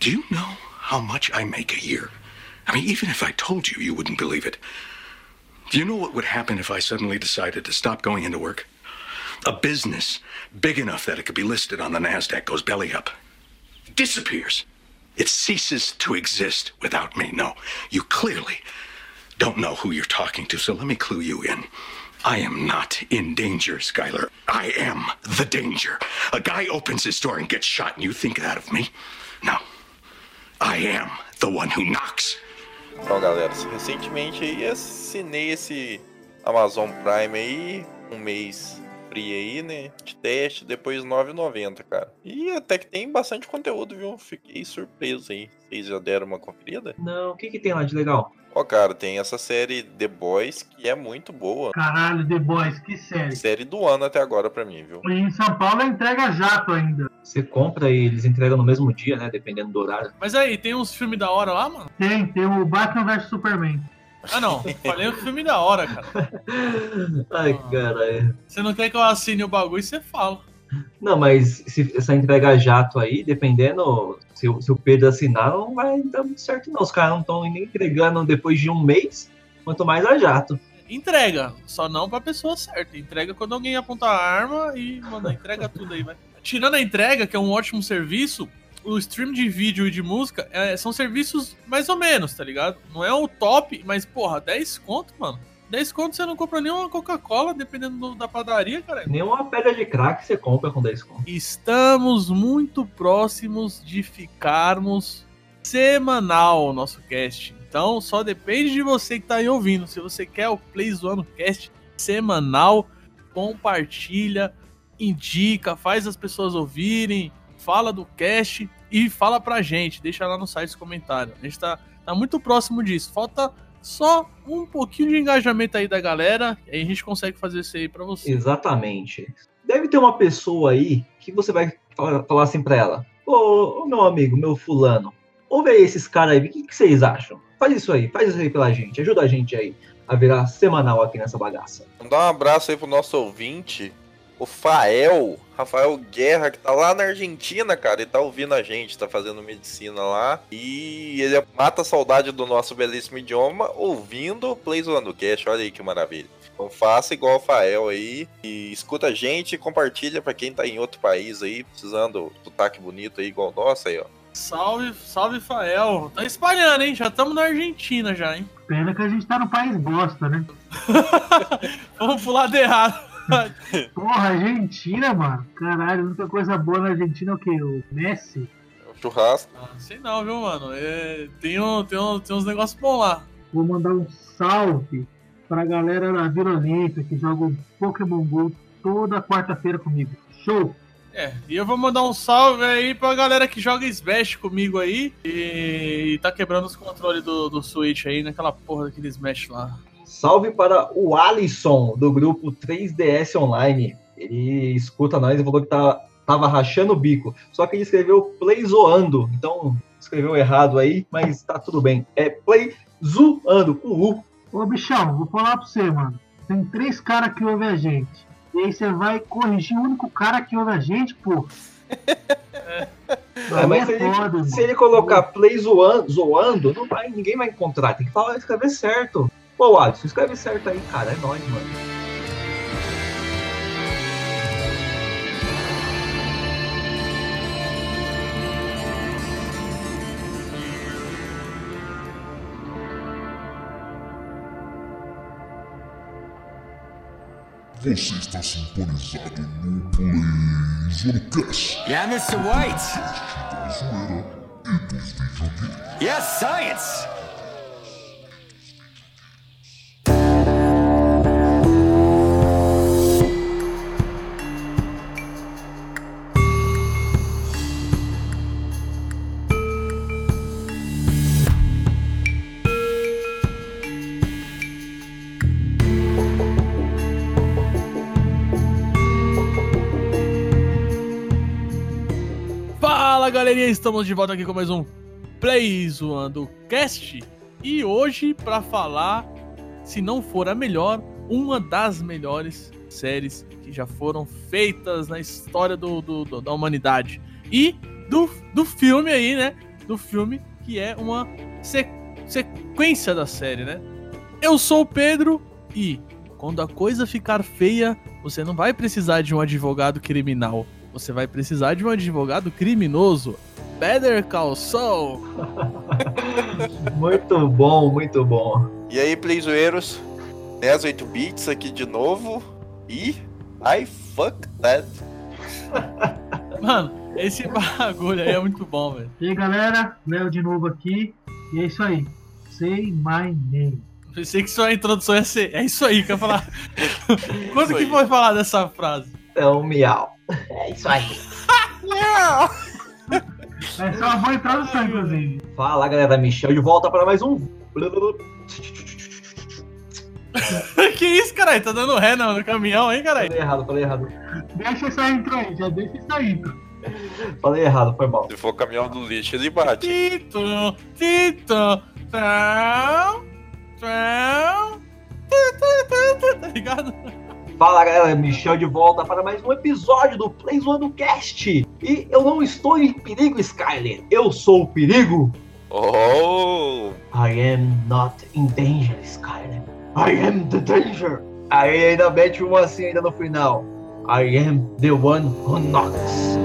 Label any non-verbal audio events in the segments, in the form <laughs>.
Do you know how much I make a year? I mean, even if I told you, you wouldn't believe it. Do you know what would happen if I suddenly decided to stop going into work? A business big enough that it could be listed on the NASDAQ goes belly up, disappears. It ceases to exist without me. No, you clearly don't know who you're talking to, so let me clue you in. I am not in danger, Skylar. I am the danger. A guy opens his door and gets shot, and you think that of me? No. I am the one who knocks. Então, galera, recentemente aí assinei esse Amazon Prime aí, um mês free aí, né? De teste, depois 9,90, cara. E até que tem bastante conteúdo, viu? Fiquei surpreso aí. Vocês já deram uma conferida? Não, o que que tem lá de legal? Ó, cara, tem essa série The Boys que é muito boa. Caralho, The Boys, que série. Série do ano até agora pra mim, viu? E em São Paulo é entrega jato ainda. Você compra e eles entregam no mesmo dia, né? Dependendo do horário. Mas aí, tem uns filmes da hora lá, mano? Tem, tem o Batman vs Superman. Ah, não. Falei um filme da hora, cara. <laughs> Ai, caralho. Você não quer que eu assine o bagulho, você fala. Não, mas se essa entrega jato aí, dependendo, se, se o Pedro assinar, não vai dar muito certo, não. Os caras não estão nem entregando depois de um mês, quanto mais a jato. Entrega, só não pra pessoa certa. Entrega quando alguém aponta a arma e manda, entrega tudo aí, vai. Tirando a entrega, que é um ótimo serviço, o stream de vídeo e de música é, são serviços mais ou menos, tá ligado? Não é o top, mas porra, 10 conto, mano. 10 conto você não compra nem uma Coca-Cola, dependendo do- da padaria, cara. Nenhuma pedra de crack você compra com 10 conto. Estamos muito próximos de ficarmos semanal o nosso cast. Então só depende de você que tá aí ouvindo. Se você quer o Play Zoando Cast semanal, compartilha, indica, faz as pessoas ouvirem, fala do cast e fala pra gente. Deixa lá no site os comentários. A gente tá, tá muito próximo disso. Falta só um pouquinho de engajamento aí da galera. E aí a gente consegue fazer isso aí pra você. Exatamente. Deve ter uma pessoa aí que você vai falar, assim pra ela: Ô, ô, meu amigo, meu fulano, ouve aí esses caras aí, o que, que vocês acham? Faz isso aí, faz isso aí pela gente, ajuda a gente aí a virar semanal aqui nessa bagaça. Mandar um abraço aí pro nosso ouvinte, o Fael, Rafael Guerra, que tá lá na Argentina, cara, e tá ouvindo a gente, tá fazendo medicina lá. E ele mata a saudade do nosso belíssimo idioma ouvindo o Play Zoando Cast, olha aí que maravilha. Então faça igual o Fael aí, e escuta a gente e compartilha pra quem tá em outro país aí, precisando do sotaque bonito aí igual o nosso aí, ó. Salve, salve, Fael. Tá espalhando, hein? Já estamos na Argentina já, hein? Pena que a gente tá no país bosta, né? <laughs> Vamos pro lado errado. <laughs> Porra, Argentina, mano. Caralho, a única coisa boa na Argentina é o quê? O Messi? O churrasco. Ah, sei não, viu, mano? É, tem, um, tem, um, tem uns negócios bons lá. Vou mandar um salve pra galera da Vila Olímpia que joga o Pokémon GO toda quarta-feira comigo. Show! É, e eu vou mandar um salve aí pra galera que joga Smash comigo aí e, e tá quebrando os controles do, do Switch aí naquela porra daquele Smash lá. Salve para o Alisson, do grupo 3DS Online. Ele escuta nós e falou que tá, tava rachando o bico. Só que ele escreveu Play Zoando. Então, escreveu errado aí, mas tá tudo bem. É Play Zoando, com U. Ô, bichão, vou falar pra você, mano. Tem três caras que ouvem a gente. E aí você vai corrigir o único cara que ouve a gente, pô. Ah, <laughs> mas se é ele, foda, se ele colocar Play Zoando, zoando não vai, ninguém vai encontrar. Tem que falar, escrever certo. Pô, Alisson, escreve certo aí, cara. É nóis, mano. Você está sintonizado no Play Zonecast. Yeah, Mr. White. Da zoeira e dos videogames. Yes, science. Fala galerinha, estamos de volta aqui com mais um Play Zoando Cast e hoje pra falar, se não for a melhor, uma das melhores séries que já foram feitas na história do, do- do- da humanidade e do, do filme aí, né? do filme, que é uma se- sequência da série, né? Eu sou o Pedro e quando a coisa ficar feia, você não vai precisar de um advogado criminal, você vai precisar de um advogado criminoso. Better Call Saul. <laughs> Muito bom, muito bom. E aí, playzoeiros, 10 8 bits aqui de novo. E I fuck that. <laughs> Mano, esse bagulho aí é muito bom, velho. E aí, galera, Léo de novo aqui. E é isso aí. Say my name. Pensei que sua introdução ia ser. É isso aí que eu ia falar. <laughs> Quando Isso que foi falar dessa frase? É um miau. É isso aí. Essa é uma boa introdução, inclusive. Fala, galera. Michel de volta para mais um. <laughs> que isso, caralho? Tá dando ré no, no caminhão, hein, caralho? Falei errado, falei errado. Deixa essa intro aí, já deixa essa intro. Falei errado, foi mal. Se for caminhão do lixo, ele bate. Tito, Tito, tão, tão, tá ligado? Fala galera, Michel de volta para mais um episódio do Play Zoando Cast. E eu não estou em perigo, Skyler. Eu sou o perigo. Oh! I am not in danger, Skyler. I am the danger. Aí ainda mete um assim ainda no final. I am the one who knocks.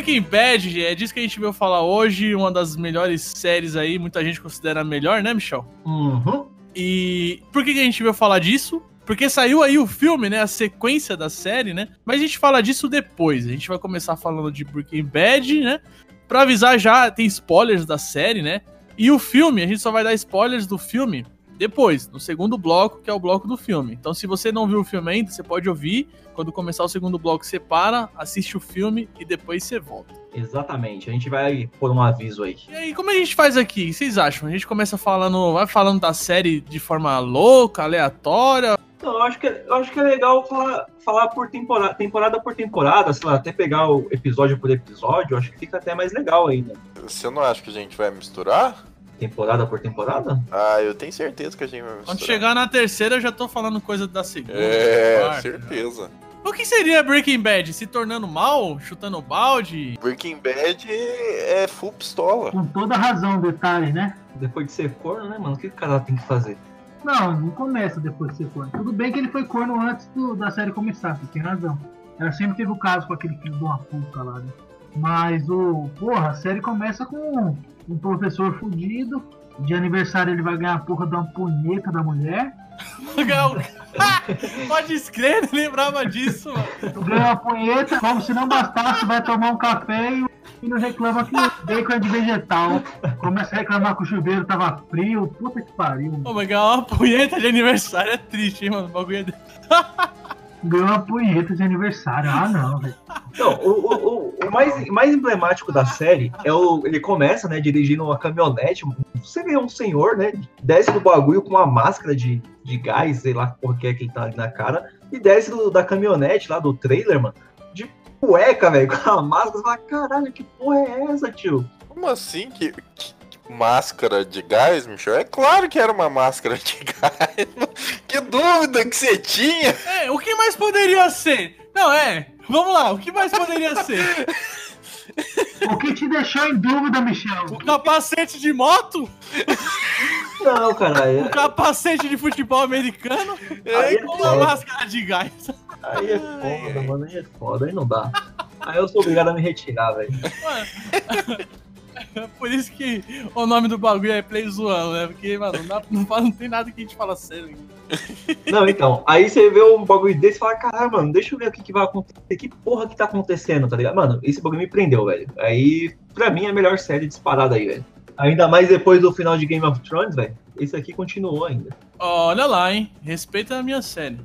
Breaking Bad, é disso que a gente veio falar hoje. Uma das melhores séries aí, muita gente considera a melhor, né, Michel? Uhum. E por que, que a gente veio falar disso? Porque saiu aí o filme, né? A sequência da série, né? Mas a gente fala disso depois. A gente vai começar falando de Breaking Bad, né? Pra avisar já, tem spoilers da série, né? E o filme, a gente só vai dar spoilers do filme depois, no segundo bloco, que é o bloco do filme. Então, se você não viu o filme ainda, você pode ouvir. Quando começar o segundo bloco, você para, assiste o filme e depois você volta. Exatamente. A gente vai pôr um aviso aí. E aí, como a gente faz aqui? O que vocês acham? A gente começa falando, vai falando da série de forma louca, aleatória, Não, eu acho que, eu acho que é legal falar, falar por temporada, temporada por temporada, sei lá, até pegar o episódio por episódio, eu acho que fica até mais legal ainda. Você não acha que a gente vai misturar? Temporada por temporada? Ah, eu tenho certeza que a gente vai misturar. Quando chegar na terceira, eu já tô falando coisa da segunda. É, da quarta, certeza. já. O que seria Breaking Bad? Se tornando mal? Chutando balde? Breaking Bad é full pistola. Com toda razão, detalhe, né? Depois de ser corno, né, mano? O que o cara tem que fazer? Não, não começa depois de ser corno. Tudo bem que ele foi corno antes do- da série começar, você tem razão. Ela sempre teve o caso com aquele filho de uma puta lá, né? Mas o. Porra, a série começa com um professor fudido. De aniversário ele vai ganhar a porra de uma punheta da mulher. <laughs> Pode escrever, não lembrava disso, mano. Ganha uma punheta, como se não bastasse, vai tomar um café e o filho reclama que o bacon é de vegetal. Começa a reclamar que o chuveiro tava frio. Puta que pariu. Ô, mas ganhar uma punheta de aniversário é triste, hein, mano? O bagulho é. <laughs> Ganhou uma punheta de aniversário. Ah, não, velho. Não, o, o, o- o mais, mais emblemático da série é o. Ele começa, né, dirigindo uma caminhonete. Você vê um senhor, né? Desce do bagulho com uma máscara de, de gás, sei lá por que é que ele tá ali na cara, e desce do- da caminhonete lá do trailer, mano, de cueca, velho, com a máscara. Você fala, caralho, que porra é essa, tio? Como assim? Que, que- que máscara de gás, Michel? É claro que era uma máscara de gás. que dúvida que você tinha? É, o que mais poderia ser? Não, é. Vamos lá, o que mais poderia ser? O que te deixou em dúvida, Michel? O capacete de moto? Não, caralho. O capacete de futebol americano? Aí é uma máscara de gás? Aí é foda, mano. Aí é foda, aí não dá. Aí eu sou obrigado a me retirar, velho. <laughs> Por isso que o nome do bagulho é Play Zoando, né? Porque, mano, não, não, não tem nada que a gente fala sério. Não, então, aí você vê um bagulho desse e fala, caralho, mano, deixa eu ver o que, que vai acontecer, que porra que tá acontecendo, tá ligado? Mano, esse bagulho me prendeu, velho. Aí, pra mim, é a melhor série disparada aí, velho. Ainda mais depois do final de Game of Thrones, velho. Esse aqui continuou ainda. Olha lá, hein? Respeita a minha série.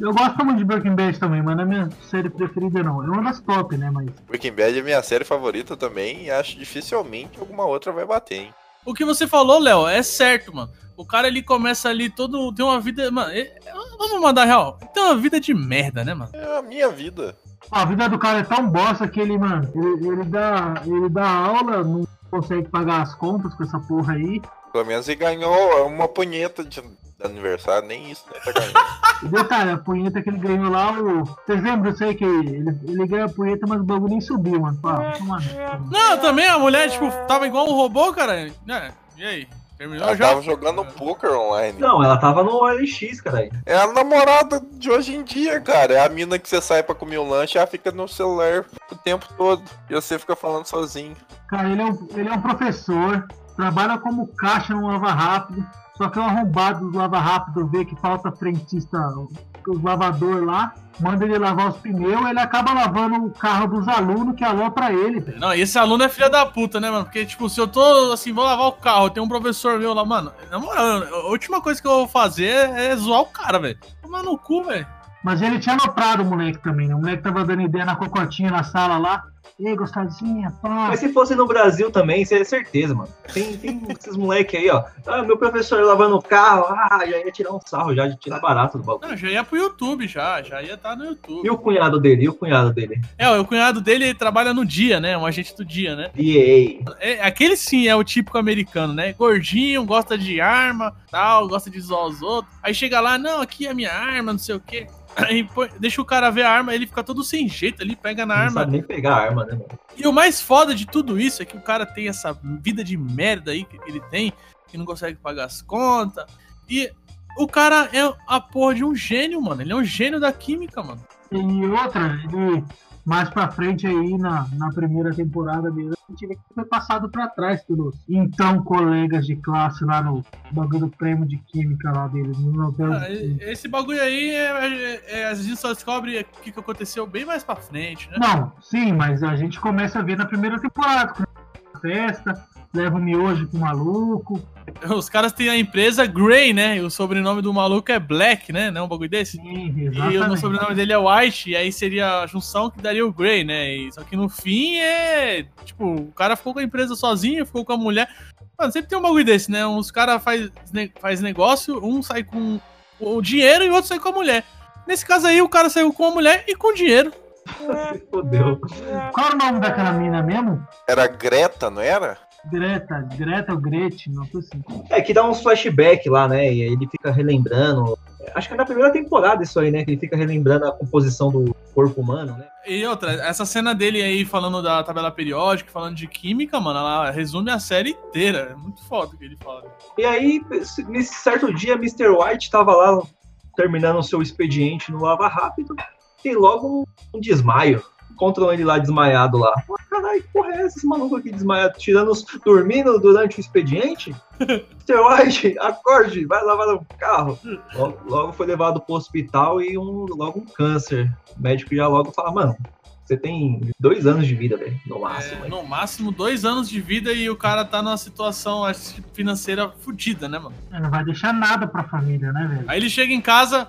Eu gosto muito de Breaking Bad também, mas não é minha série preferida, não. É uma das top, né? Mas Breaking Bad é minha série favorita também e acho dificilmente alguma outra vai bater, hein? o que você falou, Léo, é certo, mano. O cara ele começa ali todo. Tem uma vida. Mano, é- é- vamos mandar real. Tem uma vida de merda, né, mano? É a minha vida. A vida do cara é tão bosta que ele, mano, ele, ele dá, ele dá aula, não consegue pagar as contas com essa porra aí. Pelo menos ele ganhou uma punheta de aniversário, nem isso, né? Tá. <laughs> E detalhe, a punheta que ele ganhou lá, o... vocês lembram disso aí que ele, ele ganhou a punheta, mas o bagulho nem subiu, mano. Pá, toma- Não, também a mulher, tipo, tava igual um robô, cara. É, e aí? Terminou Ela já? tava jogando poker online. Não, ela tava no OLX, cara. É a namorada de hoje em dia, cara. É a mina que você sai pra comer um lanche e ela fica no celular o tempo todo. E você fica falando sozinho. Cara, ele é, um, ele é um professor, trabalha como caixa no Lava Rápido, só que é um arrombado do Lava Rápido vê que falta frentista, os lavador lá, manda ele lavar os pneus, ele acaba lavando o carro dos alunos que alô pra ele, velho. Não, esse aluno é filha da puta, né, mano? Porque, tipo, se eu tô, assim, vou lavar o carro, tem um professor meu lá, mano, na moral, a última coisa que eu vou fazer é zoar o cara, velho. Tomar no cu, velho. Mas ele tinha aloprado o moleque também, né? O moleque tava dando ideia na cocotinha na sala lá. Ei, gostadinha, pá. Mas se fosse no Brasil também, isso é certeza, mano. Tem, tem <laughs> esses moleque aí, ó. Ah, meu professor lavando o carro, ah, já ia tirar um sarro, já de tirar barato do bagulho. Não, já ia pro YouTube, já, já ia estar no YouTube. E o cunhado dele? E o cunhado dele? É, o cunhado dele ele trabalha no dia, né? Um agente do dia, né? DA. É, aquele sim é o típico americano, né? Gordinho, gosta de arma, tal, gosta de zoar os outros. Aí chega lá, não, aqui é a minha arma, não sei o quê. <laughs> Aí põe- deixa o cara ver a arma, ele fica todo sem jeito ali, pega na Não arma. sabe nem pegar a arma, né, mano? E o mais foda de tudo isso é que o cara tem essa vida de merda aí que ele tem, que não consegue pagar as contas. E o cara é a porra de um gênio, mano. Ele é um gênio da química, mano. E outra, ele mais pra frente aí na, na primeira temporada mesmo, a gente vê que foi passado pra trás pelos então colegas de classe lá no bagulho do prêmio de química lá dele. No. Ah, esse bagulho aí, é, é- é- a gente só descobre o que, que aconteceu bem mais pra frente, né? Não, sim, mas a gente começa a ver na primeira temporada. Festa, leva o miojo pro maluco. Os caras têm a empresa Grey, né? E o sobrenome do maluco é Black, né? Não é um bagulho desse? Sim, E o sobrenome dele é White, e aí seria a junção que daria o Grey, né? E- só que no fim é. Tipo, o cara ficou com a empresa sozinho, ficou com a mulher. Mano, sempre tem um bagulho desse, né? Uns caras faz, faz negócio, um sai com o dinheiro e o outro sai com a mulher. Nesse caso aí, o cara saiu com a mulher e com o dinheiro. <laughs> Se fodeu. Qual era o nome daquela mina mesmo? Era Greta, não era? Greta, Greta ou Gretchen, não sei assim. É que dá uns flashback lá, né? E aí ele fica relembrando. Acho que é na primeira temporada isso aí, né? Que ele fica relembrando a composição do corpo humano, né? E outra, essa cena dele aí falando da tabela periódica, falando de química, mano, ela resume a série inteira. É muito foda o que ele fala. E aí, nesse certo dia, Mr. White tava lá terminando o seu expediente no Lava Rápido. Tem logo um, desmaio. Encontram ele lá desmaiado lá. Caralho, que porra é essa? Esse maluco aqui desmaiado, tirando os, dormindo durante o expediente? <laughs> Mr. White, acorde, vai lavar o carro. Logo, logo foi levado pro hospital e um, logo um câncer. O médico já logo fala, mano, você tem dois anos de vida, velho, no máximo. É, hein?" no máximo dois anos de vida e o cara tá numa situação acho, que, financeira fodida, né, mano? É, Não vai deixar nada pra família, né, velho? Aí ele chega em casa,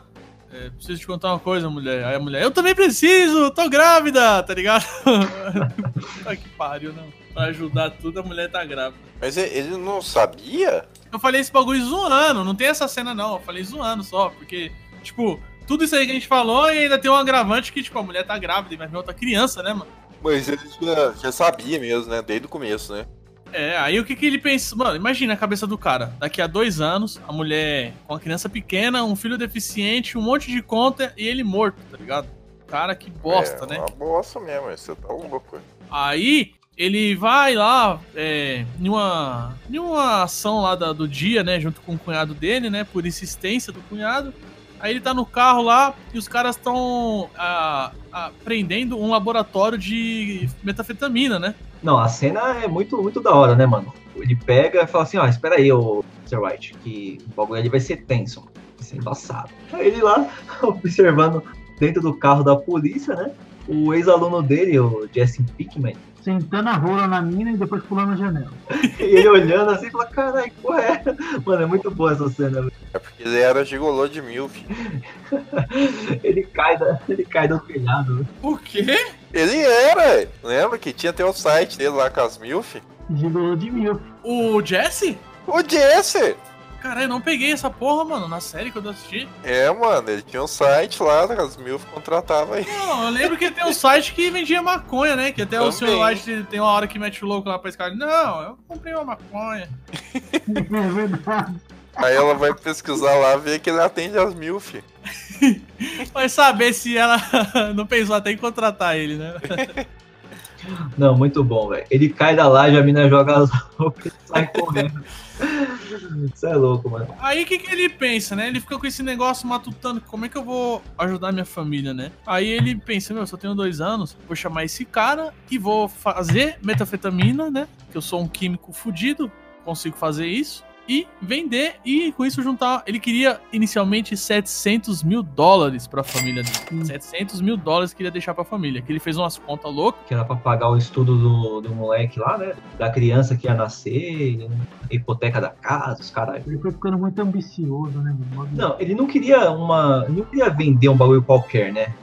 é, preciso te contar uma coisa, mulher. Aí a mulher, eu também preciso, tô grávida, tá ligado? <laughs> Puta que pariu, não. Pra ajudar tudo, a mulher tá grávida. Mas ele não sabia? Eu falei esse bagulho zoando, não tem essa cena não. Eu falei zoando só, porque, tipo, tudo isso aí que a gente falou e ainda tem um agravante que, tipo, a mulher tá grávida e vai vir outra criança, né, mano? Mas ele já, já sabia mesmo, né? Desde o começo, né? É, aí o que que ele pensa? Mano, imagina a cabeça do cara. Daqui a dois anos, a mulher com uma criança pequena, um filho deficiente, um monte de conta e ele morto, tá ligado? Cara, que bosta, é, né? Uma bosta mesmo, você tá louco. Aí ele vai lá é, em, uma, em uma ação lá da- do dia, né? Junto com o cunhado dele, né? Por insistência do cunhado. Aí ele tá no carro lá e os caras estão prendendo um laboratório de metafetamina, né? Não, a cena é muito, muito da hora, né, mano? Ele pega e fala assim, ó, espera aí, ô Mr. White, que o bagulho ali vai ser tenso, vai ser embaçado. Aí ele lá, <laughs> observando dentro do carro da polícia, né? O ex-aluno dele, o Jesse Pickman, Sentando a rola na mina e depois pulando a janela. <laughs> e ele olhando assim, fala, caralho, que porra é? Mano, é muito boa essa cena, velho. É porque ele era gigolô de milf. <laughs> Ele cai, da, ele cai do telhado. O quê? Ele era! Lembra que tinha até o site dele lá com as milf? Gigolô de mil. O Jesse? O Jesse! Caralho, eu não peguei essa porra, mano, na série quando eu assisti. É, mano, ele tinha um site lá, as Milf contratava aí. Não, eu lembro que tem um site que vendia maconha, né? Que até o Também. Sr. White tem uma hora que mete o louco lá pra esse cara. Não, eu comprei uma maconha. É verdade. Aí ela vai pesquisar lá, ver que ele atende as Milf. <laughs> Vai saber se ela <laughs> não pensou até em contratar ele, né? Não, muito bom, velho. Ele cai da laje, a mina joga as roupas e sai correndo. <laughs> Isso é louco, mano. Aí o que, que ele pensa, né? Ele fica com esse negócio matutando, como é que eu vou ajudar minha família, né? Aí ele pensa, meu, eu só tenho dois anos, vou chamar esse cara e vou fazer metafetamina, né? Que eu sou um químico fudido, consigo fazer isso. E vender e com isso juntar. Ele queria inicialmente 700 mil dólares pra família dele. 700 mil dólares que ele ia deixar pra família. Que ele fez umas contas loucas. Que era pra pagar o estudo do, do moleque lá, né? Da criança que ia nascer, a hipoteca da casa, os caras. Ele foi ficando muito ambicioso, né? Não, ele não queria uma. Ele não queria vender um bagulho qualquer, né?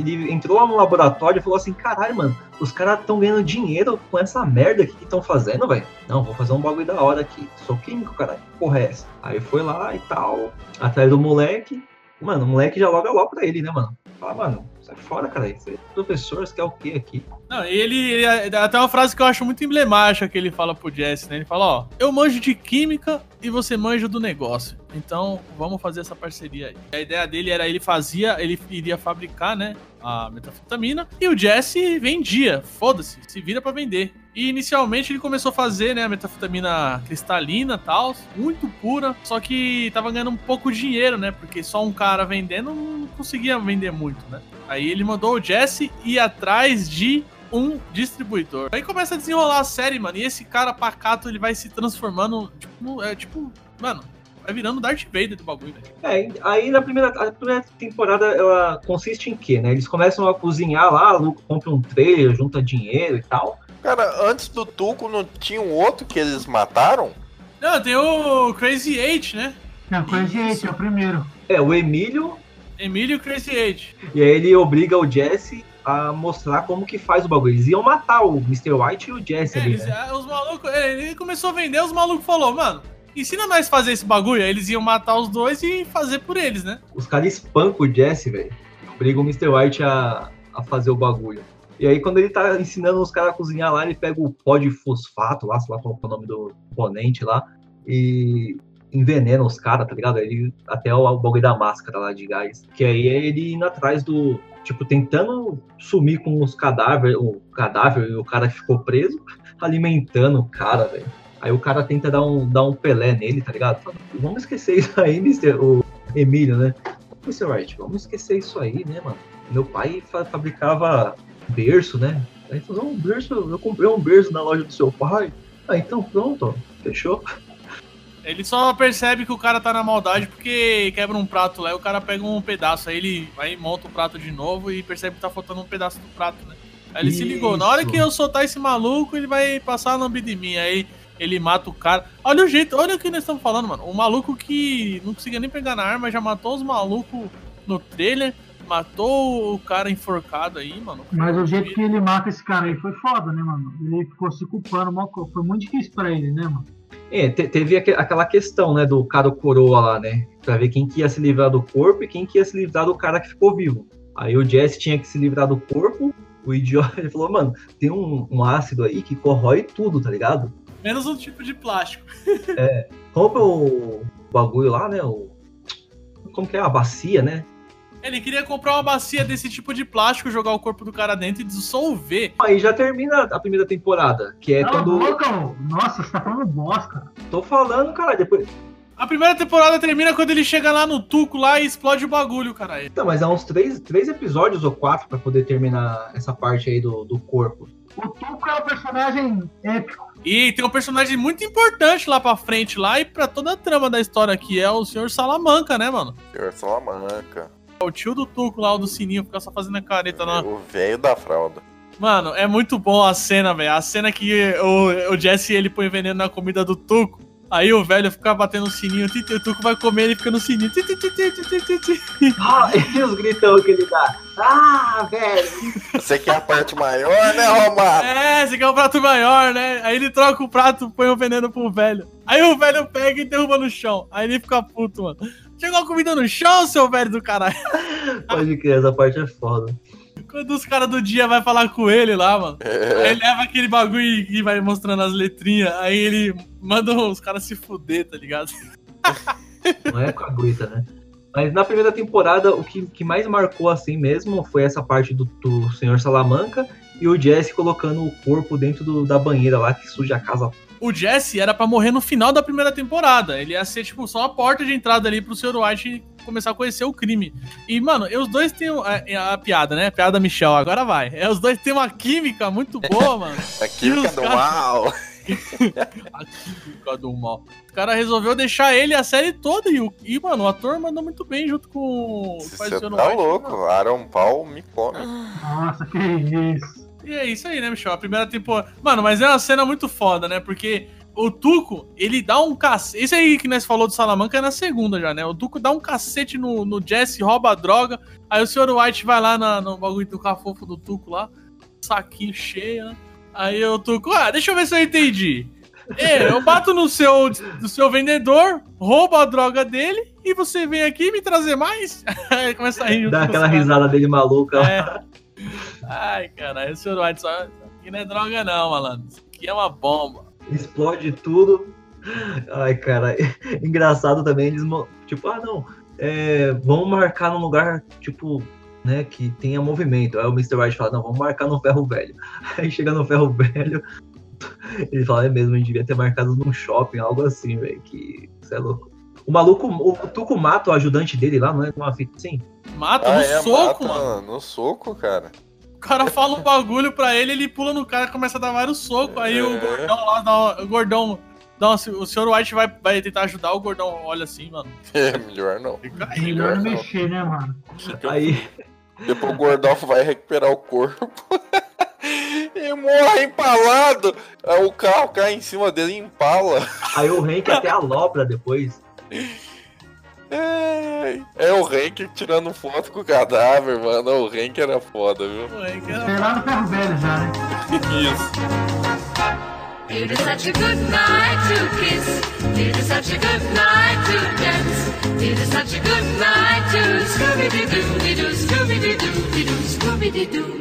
Ele entrou lá no laboratório e falou assim: caralho, mano, os caras estão ganhando dinheiro com essa merda que estão fazendo, velho. Não, vou fazer um bagulho da hora aqui. Sou químico, caralho. Porra, é essa? Aí foi lá e tal, atrás do moleque. Mano, o moleque já loga logo pra ele, né, mano? Fala, mano, sai fora, cara. Você é professor, você quer o quê aqui? Não, ele, ele- Até uma frase que eu acho muito emblemática que ele fala pro Jesse, né? Ele fala: Ó, eu manjo de química e você manja do negócio. Então vamos fazer essa parceria aí. A ideia dele era ele fazia, ele iria fabricar, né? A metafetamina e o Jesse vendia. Foda-se, se vira pra vender. E inicialmente ele começou a fazer, né, a metafetamina cristalina tal, muito pura, só que tava ganhando um pouco de dinheiro, né? Porque só um cara vendendo não conseguia vender muito, né? Aí ele mandou o Jesse ir atrás de um distribuidor. Aí começa a desenrolar a série, mano. E esse cara pacato, ele vai se transformando, tipo, no- é tipo, mano, vai virando o Darth Vader do bagulho, velho. É, aí na primeira, a primeira temporada ela consiste em quê, né? Eles começam a cozinhar lá, Lu- compra um trailer, junta dinheiro e tal. Cara, antes do Tuco não tinha um outro que eles mataram? Não, tem o Crazy Eight, né? Não, Crazy. Eight é o primeiro. É, o Emílio, Emílio Crazy Eight. e aí ele obriga o Jesse a mostrar como que faz o bagulho. Eles iam matar o Mr. White e o Jesse É, ali, eles, né? ah, os malucos, é, ele começou a vender, os malucos falou, mano, ensina nós a fazer esse bagulho. Aí eles iam matar os dois e fazer por eles, né? Os caras espancam o Jesse, velho. Obrigam o Mr. White a, a fazer o bagulho. E aí, quando ele tá ensinando os caras a cozinhar lá, ele pega o pó de fosfato lá, sei lá qual é o nome do componente lá, e envenena os caras, tá ligado? Ele, até o, o bagulho da máscara lá de gás. Que aí é ele indo atrás do. Tipo, tentando sumir com os cadáveres, o cadáver e o cara que ficou preso, alimentando o cara, velho. Aí o cara tenta dar um, dar um Pelé nele, tá ligado? Fala, Vamos esquecer isso aí, Mr. O Emílio, né? Mr. Wright, vamos esquecer isso aí, né, mano? Meu pai fa- fabricava berço, né? Aí falou, um berço, eu comprei um berço na loja do seu pai. Ah, então pronto, ó, fechou. Ele só percebe que o cara tá na maldade porque quebra um prato lá e o cara pega um pedaço. Aí ele vai e monta o prato de novo e percebe que tá faltando um pedaço do prato, né? Aí ele se ligou. Na hora Isso. que eu soltar esse maluco, ele vai passar a lambida em mim. Aí ele mata o cara. Olha o jeito, olha o que nós estamos falando, mano. O maluco que não conseguia nem pegar na arma, já matou os malucos no trailer. Matou o cara enforcado aí, mano. Mas o jeito que ele mata esse cara aí foi foda, né, mano? Ele ficou se culpando, foi muito difícil pra ele, né, mano? É, te- teve aque- aquela questão, né, do cara coroa lá, né? Pra ver quem que ia se livrar do corpo e quem que ia se livrar do cara que ficou vivo. Aí o Jesse tinha que se livrar do corpo, o idiota, ele falou, mano, tem um, um ácido aí que corrói tudo, tá ligado? Menos um tipo de plástico. Compra o bagulho lá, né, o... Como que é? A bacia, né? Ele queria comprar uma bacia desse tipo de plástico, jogar o corpo do cara dentro e dissolver. Aí já termina a primeira temporada, que é Cala quando... boca. Nossa, você tá falando bosta. Tô falando, cara, depois... A primeira temporada termina quando ele chega lá no Tuco lá e explode o bagulho, caralho. Então, mas há uns três, três episódios ou quatro pra poder terminar essa parte aí do, do corpo. O Tuco é um personagem épico. E tem um personagem muito importante lá pra frente lá e pra toda a trama da história aqui é o Senhor Salamanca, né, mano? Senhor Salamanca. O tio do Tuco lá, o do sininho, fica só fazendo a careta lá. O velho da fralda. Mano, é muito bom a cena, velho. A cena que o, o Jesse ele põe veneno na comida do Tuco. Aí o velho fica batendo no sininho, o Tuco vai comer, ele fica no sininho. Ah, <laughs> e os gritão que ele dá. Ah, velho. Você quer a parte maior, né, Romário? É, você quer um prato maior, né? Aí ele troca o prato, põe o veneno pro velho. Aí o velho pega e derruba no chão. Aí ele fica puto, mano. Chegou a comida no chão, seu velho do caralho. Pode crer, essa parte é foda. Quando os caras do dia vai falar com ele lá, mano. Aí ele leva aquele bagulho e vai mostrando as letrinhas. Aí ele manda os caras se fuder, tá ligado? Não é com a Guita, né? Mas na primeira temporada, o que, que mais marcou assim mesmo foi essa parte do, do Senhor Salamanca e o Jesse colocando o corpo dentro do- da banheira lá que suja a casa. O Jesse era pra morrer no final da primeira temporada. Ele ia ser, tipo, só a porta de entrada ali pro Sr. White começar a conhecer o crime. E, mano, os dois têm a, a piada, né? A piada Michel, agora vai. É, os dois têm uma química muito boa, mano. <laughs> A química do caras- mal. <laughs> A química do mal. O cara resolveu deixar ele a série toda. E, o- e mano, o ator mandou muito bem junto com o Você tá. White. louco. Aaron Paul me come. Nossa, que isso. E é isso aí, né, Michel? A primeira temporada. Mano, mas é uma cena muito foda, né? Porque o Tuco, ele dá um cacete. Isso aí que nós falou do Salamanca é na segunda já, né? O Tuco dá um cacete no, no Jesse, rouba a droga. Aí o Sr. White vai lá na- no bagulho do cafofo do Tuco lá, saquinho cheio, né? Aí o Tuco, ah, deixa eu ver se eu entendi. É, eu bato no seu, no seu vendedor, roubo a droga dele e você vem aqui me trazer mais? <laughs> Aí começa a rir Dá aquela risada dele maluca. É. Ai, caralho, o Sr. White só. Aqui não é droga, não, malandro. Isso aqui é uma bomba. Explode tudo. Ai, cara. Engraçado também, eles. Tipo, ah, não. é, vamos marcar num lugar, tipo, né, que tenha movimento. Aí o Mr. White fala, não, vamos marcar no ferro velho. <laughs> Aí chega no ferro velho. Ele fala, é mesmo, a gente devia ter marcado num shopping, algo assim, velho. Que. Isso é louco. O maluco, o Tuco mata o ajudante dele lá, não é uma fita assim? Mata Ah, no é, soco, mata mano. No soco, cara. O cara fala um bagulho pra ele, ele pula no cara e começa a dar vários socos. Aí o É. gordão lá, dá uma- o gordão. Dá uma, o Sr. White vai, vai tentar ajudar, o gordão olha assim, mano. <laughs> É, melhor não. Fica É aí, melhor não não. mexer, né, mano? Aí, Depois o gordão vai recuperar o corpo. <laughs> e morre empalado. Aí o carro cai em cima dele e empala. aí o Hank até <laughs> alopra depois. É, é o Hank tirando foto com o cadáver, mano. O Hank era foda, viu? Ué, que era- Sei lá no ferro velho já, né? Isso. It is such a good night to kiss. It is such a good night to dance. It is such a good night to Scooby Doo Doo Doo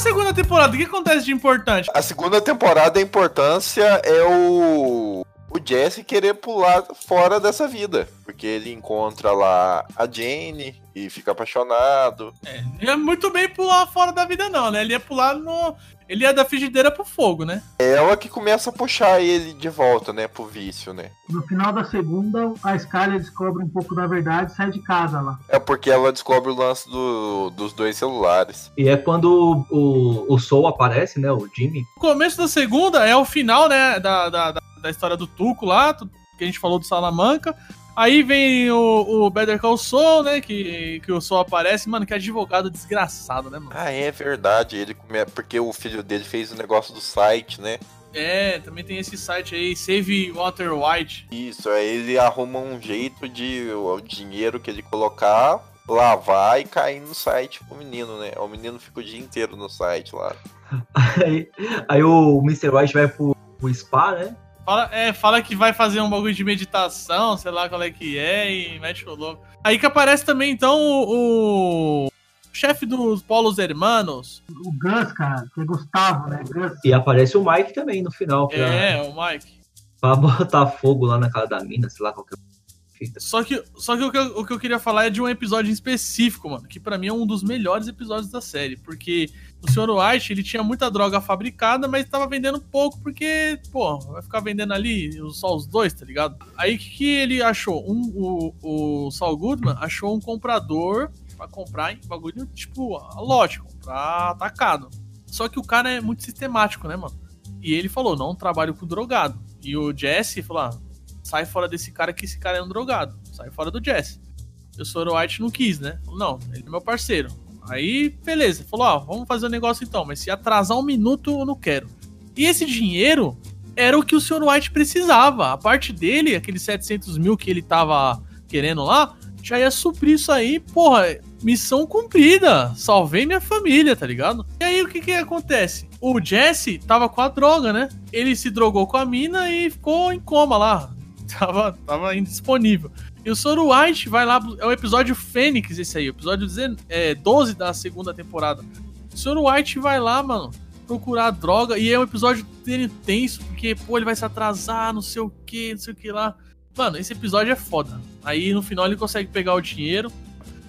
segunda temporada, o que acontece de importante? A segunda temporada, a importância é o. O Jesse querer pular fora dessa vida. Porque ele encontra lá a Jane e fica apaixonado. É, não ia muito bem pular fora da vida, não, né? Ele ia pular no. Ele ia da frigideira pro fogo, né? É ela que começa a puxar ele de volta, né? Pro vício, né? No final da segunda, a Skyler descobre um pouco da verdade e sai de casa lá. É porque ela descobre o lance do- dos dois celulares. E é quando o, o, o Soul aparece, né? O Jimmy. O começo da segunda é o final, né? Da, da, da, da história do Tuco lá, que a gente falou do Salamanca. Aí vem o, o Better Call Saul, né? Que, que o Saul aparece, mano, que advogado desgraçado, né, mano? Ah, é verdade. Ele come... Porque o filho dele fez o negócio do site, né? É, também tem esse site aí, Save Water White. Isso, aí ele arruma um jeito de o dinheiro que ele colocar, lavar e cair no site pro menino, né? O menino fica o dia inteiro no site lá. <laughs> Aí, aí o Mr. White vai pro, pro spa, né? Fala, é, fala que vai fazer um bagulho de meditação, sei lá qual é que é, e mete o louco. Aí que aparece também, então, o, o chefe dos Polos Hermanos. O Gus, cara, que é Gustavo, né? Gus. E aparece o Mike também no final. Pra, É, o Mike. pra <laughs> botar fogo lá na casa da mina, sei lá qual que é. Só que, só que o, que eu, o que eu queria falar é de um episódio específico, mano, que pra mim é um dos melhores episódios da série, porque o Sr. White, ele tinha muita droga fabricada, mas tava vendendo pouco, porque, pô, vai ficar vendendo ali só os dois, tá ligado? Aí o que, que ele achou? Um, o, o Saul Goodman achou um comprador pra comprar em bagulho, tipo, lote, comprar atacado. Só que o cara é muito sistemático, né, mano? E ele falou, não trabalho com drogado. E o Jesse falou, ah, sai fora desse cara que esse cara é um drogado. Sai fora do Jesse. E o Soro White não quis, né? Não, ele é meu parceiro. Aí, beleza. Falou, ó, vamos fazer o um negócio então, mas se atrasar um minuto, eu não quero. E esse dinheiro era o que o Sr. White precisava. A parte dele, aqueles 700 mil que ele tava querendo lá, já ia suprir isso aí, porra, missão cumprida. Salvei minha família, tá ligado? E aí o que que acontece? O Jesse tava com a droga, né? Ele se drogou com a mina e ficou em coma lá. Tava, tava indisponível. E o Soro White vai lá. É o episódio Fênix, esse aí. Episódio 12 da segunda temporada. O Soro White vai lá, mano, procurar droga. E é um episódio tenso, porque, pô, ele vai se atrasar, não sei o que, não sei o que lá. Mano, esse episódio é foda. Aí no final ele consegue pegar o dinheiro.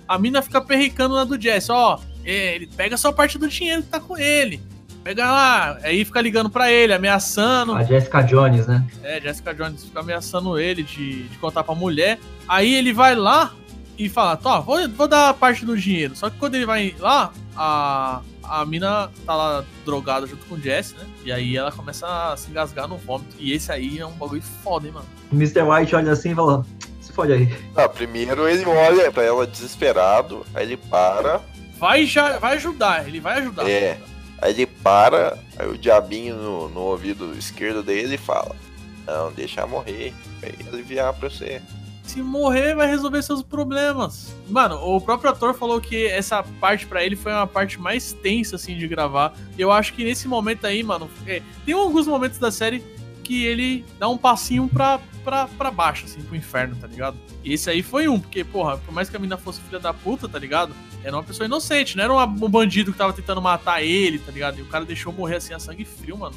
A mina fica perricando na do Jess, ó. Ele pega só parte do dinheiro que tá com ele. Pega lá, aí fica ligando pra ele, ameaçando. A Jessica Jones, né? É, Jessica Jones fica ameaçando ele de, de contar pra mulher. Aí ele vai lá e fala, Tó, vou, vou dar parte do dinheiro. Só que quando ele vai lá, a, a mina tá lá drogada junto com o Jess, né? E aí ela começa a se engasgar no vômito. E esse aí é um bagulho foda, hein, mano. O Mr. White olha assim e fala, se fode aí. Ah, primeiro ele olha pra ela desesperado, aí ele para. Vai, já, vai ajudar, ele vai ajudar. É. Aí ele para, aí o diabinho no, no ouvido esquerdo dele fala: Não, deixa morrer, vai aliviar pra você. Se morrer, vai resolver seus problemas. Mano, o próprio ator falou que essa parte para ele foi uma parte mais tensa, assim, de gravar. Eu acho que nesse momento aí, mano, é, tem alguns momentos da série que ele dá um passinho pra, pra, pra baixo, assim, pro inferno, tá ligado? E esse aí foi um, porque, porra, por mais que a mina fosse filha da puta, tá ligado? Era uma pessoa inocente, não era um bandido que tava tentando matar ele, tá ligado? E o cara deixou morrer assim a sangue frio, mano.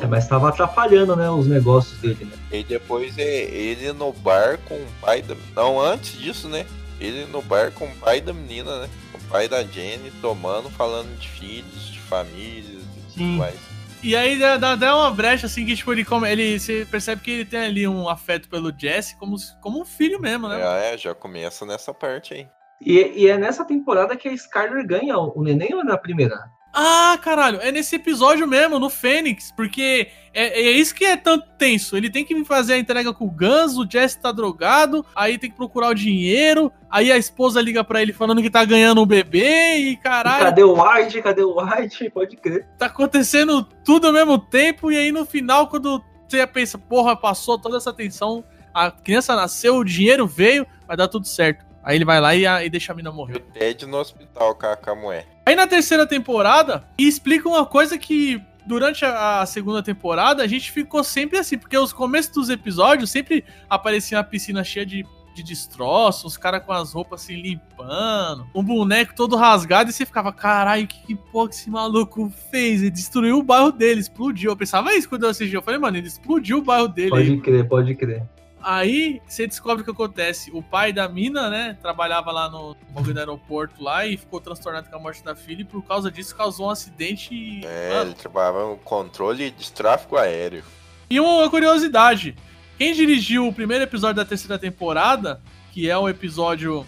É, mas tava atrapalhando, né, os negócios dele, né? E depois é ele no bar com o pai da. Não, antes disso, né? Ele no bar com o pai da menina, né? Com o pai da Jenny, tomando, falando de filhos, de famílias e tudo mais. E aí dá, dá, dá uma brecha assim que, tipo, ele, come, ele você percebe que ele tem ali um afeto pelo Jesse como, como um filho mesmo, né? É, é, já começa nessa parte aí. E, e é nessa temporada que a Skyler ganha o neném ou é na primeira? Ah, caralho, é nesse episódio mesmo, no Fênix, porque é, é, isso que é tanto tenso. Ele tem que fazer a entrega com o Guns, o Jesse tá drogado, aí tem que procurar o dinheiro, aí a esposa liga pra ele falando que tá ganhando um bebê e caralho. Cadê o White? Cadê o White? Pode crer. Tá acontecendo tudo ao mesmo tempo, e aí no final, quando você pensa, porra, passou toda essa tensão, a criança nasceu, o dinheiro veio, vai dar tudo certo. Aí ele vai lá e, e deixa a mina morrer. O Ted no hospital com a, com a mulher. Aí na terceira temporada, explica uma coisa que durante a, segunda temporada a gente ficou sempre assim, porque os começos dos episódios sempre aparecia a piscina cheia de, de destroços, os caras com as roupas se limpando, um boneco todo rasgado e você ficava, caralho, que, que porra que esse maluco fez? Ele destruiu o bairro dele, explodiu. Eu pensava isso quando eu assisti, eu falei, mano, ele explodiu o bairro dele. Pode crer, pode crer. Aí você descobre o que acontece. O pai da mina, né, trabalhava lá no bagulho do aeroporto lá e ficou transtornado com a morte da filha e por causa disso causou um acidente. E, é, mano, ele trabalhava no controle de tráfego aéreo. E uma curiosidade: quem dirigiu o primeiro episódio da terceira temporada, que é o episódio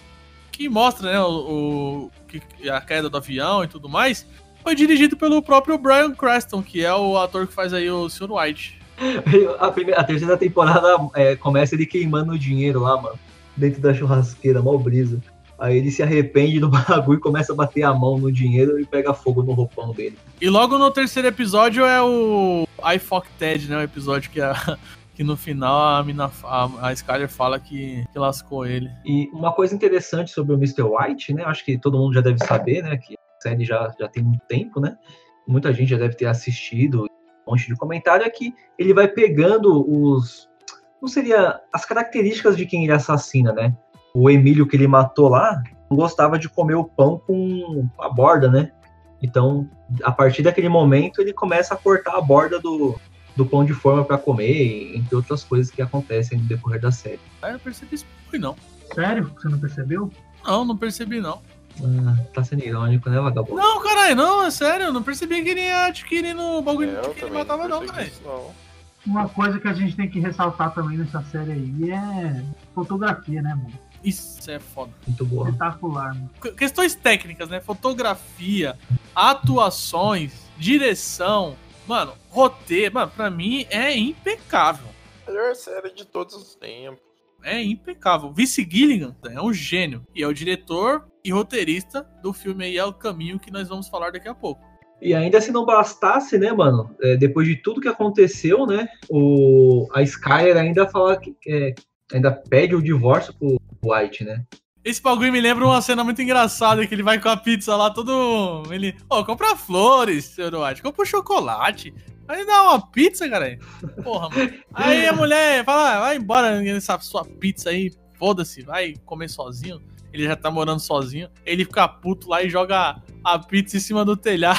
que mostra, né, o, o a queda do avião e tudo mais, foi dirigido pelo próprio Brian Cranston, que é o ator que faz aí o Sr. White. <laughs> A, primeira, a terceira temporada é, começa ele queimando o dinheiro lá, mano. Dentro da churrasqueira, mal brisa. Aí ele se arrepende do <laughs> bagulho e começa a bater a mão no dinheiro e pega fogo no roupão dele. E logo no terceiro episódio é o I Fuck Ted, né? O episódio que, a, <laughs> que no final a, mina, a, a Skyler fala que, que lascou ele. E uma coisa interessante sobre o Mr. White, né? Acho que todo mundo já deve saber, né? Que a série já, já tem um tempo, né? Muita gente já deve ter assistido monte de comentário, é que ele vai pegando os. Não seria. as características de quem ele assassina, né? O Emílio que ele matou lá não gostava de comer o pão com a borda, né? Então, a partir daquele momento, ele começa a cortar a borda do, do pão de forma pra comer, entre outras coisas que acontecem no decorrer da série. Ah, eu não percebi isso não. Sério? Você não percebeu? Não, não percebi não. Ah, tá sendo irônico, né, vagabundo? Não, caralho, não, é sério, eu não percebi que ele ia adquirindo o bagulho É, que ele matava não, caralho. não. Uma coisa que a gente tem que ressaltar também nessa série aí é fotografia, né, mano? Isso é foda. Muito boa. Espetacular, mano. Qu- Questões técnicas, né? Fotografia, atuações, direção, mano, roteiro, mano, pra mim é impecável. Melhor série de todos os tempos. É impecável. Vice Gilligan é um gênio. E é o diretor e roteirista do filme aí É o Caminho que nós vamos falar daqui a pouco. E ainda se não bastasse, né, mano? é, depois de tudo que aconteceu, né? O, a Skyler ainda fala que é, ainda pede o divórcio pro White, né? Esse bagulho me lembra uma cena muito engraçada que ele vai com a pizza lá, todo. Ele. Ó, compra flores, senhor White, compra chocolate. Aí dá uma pizza, cara. Porra, mano. Aí a mulher fala, "Ah, vai embora essa sua pizza aí, foda-se, vai comer sozinho. Ele já tá morando sozinho. Ele fica puto lá e joga a pizza em cima do telhado.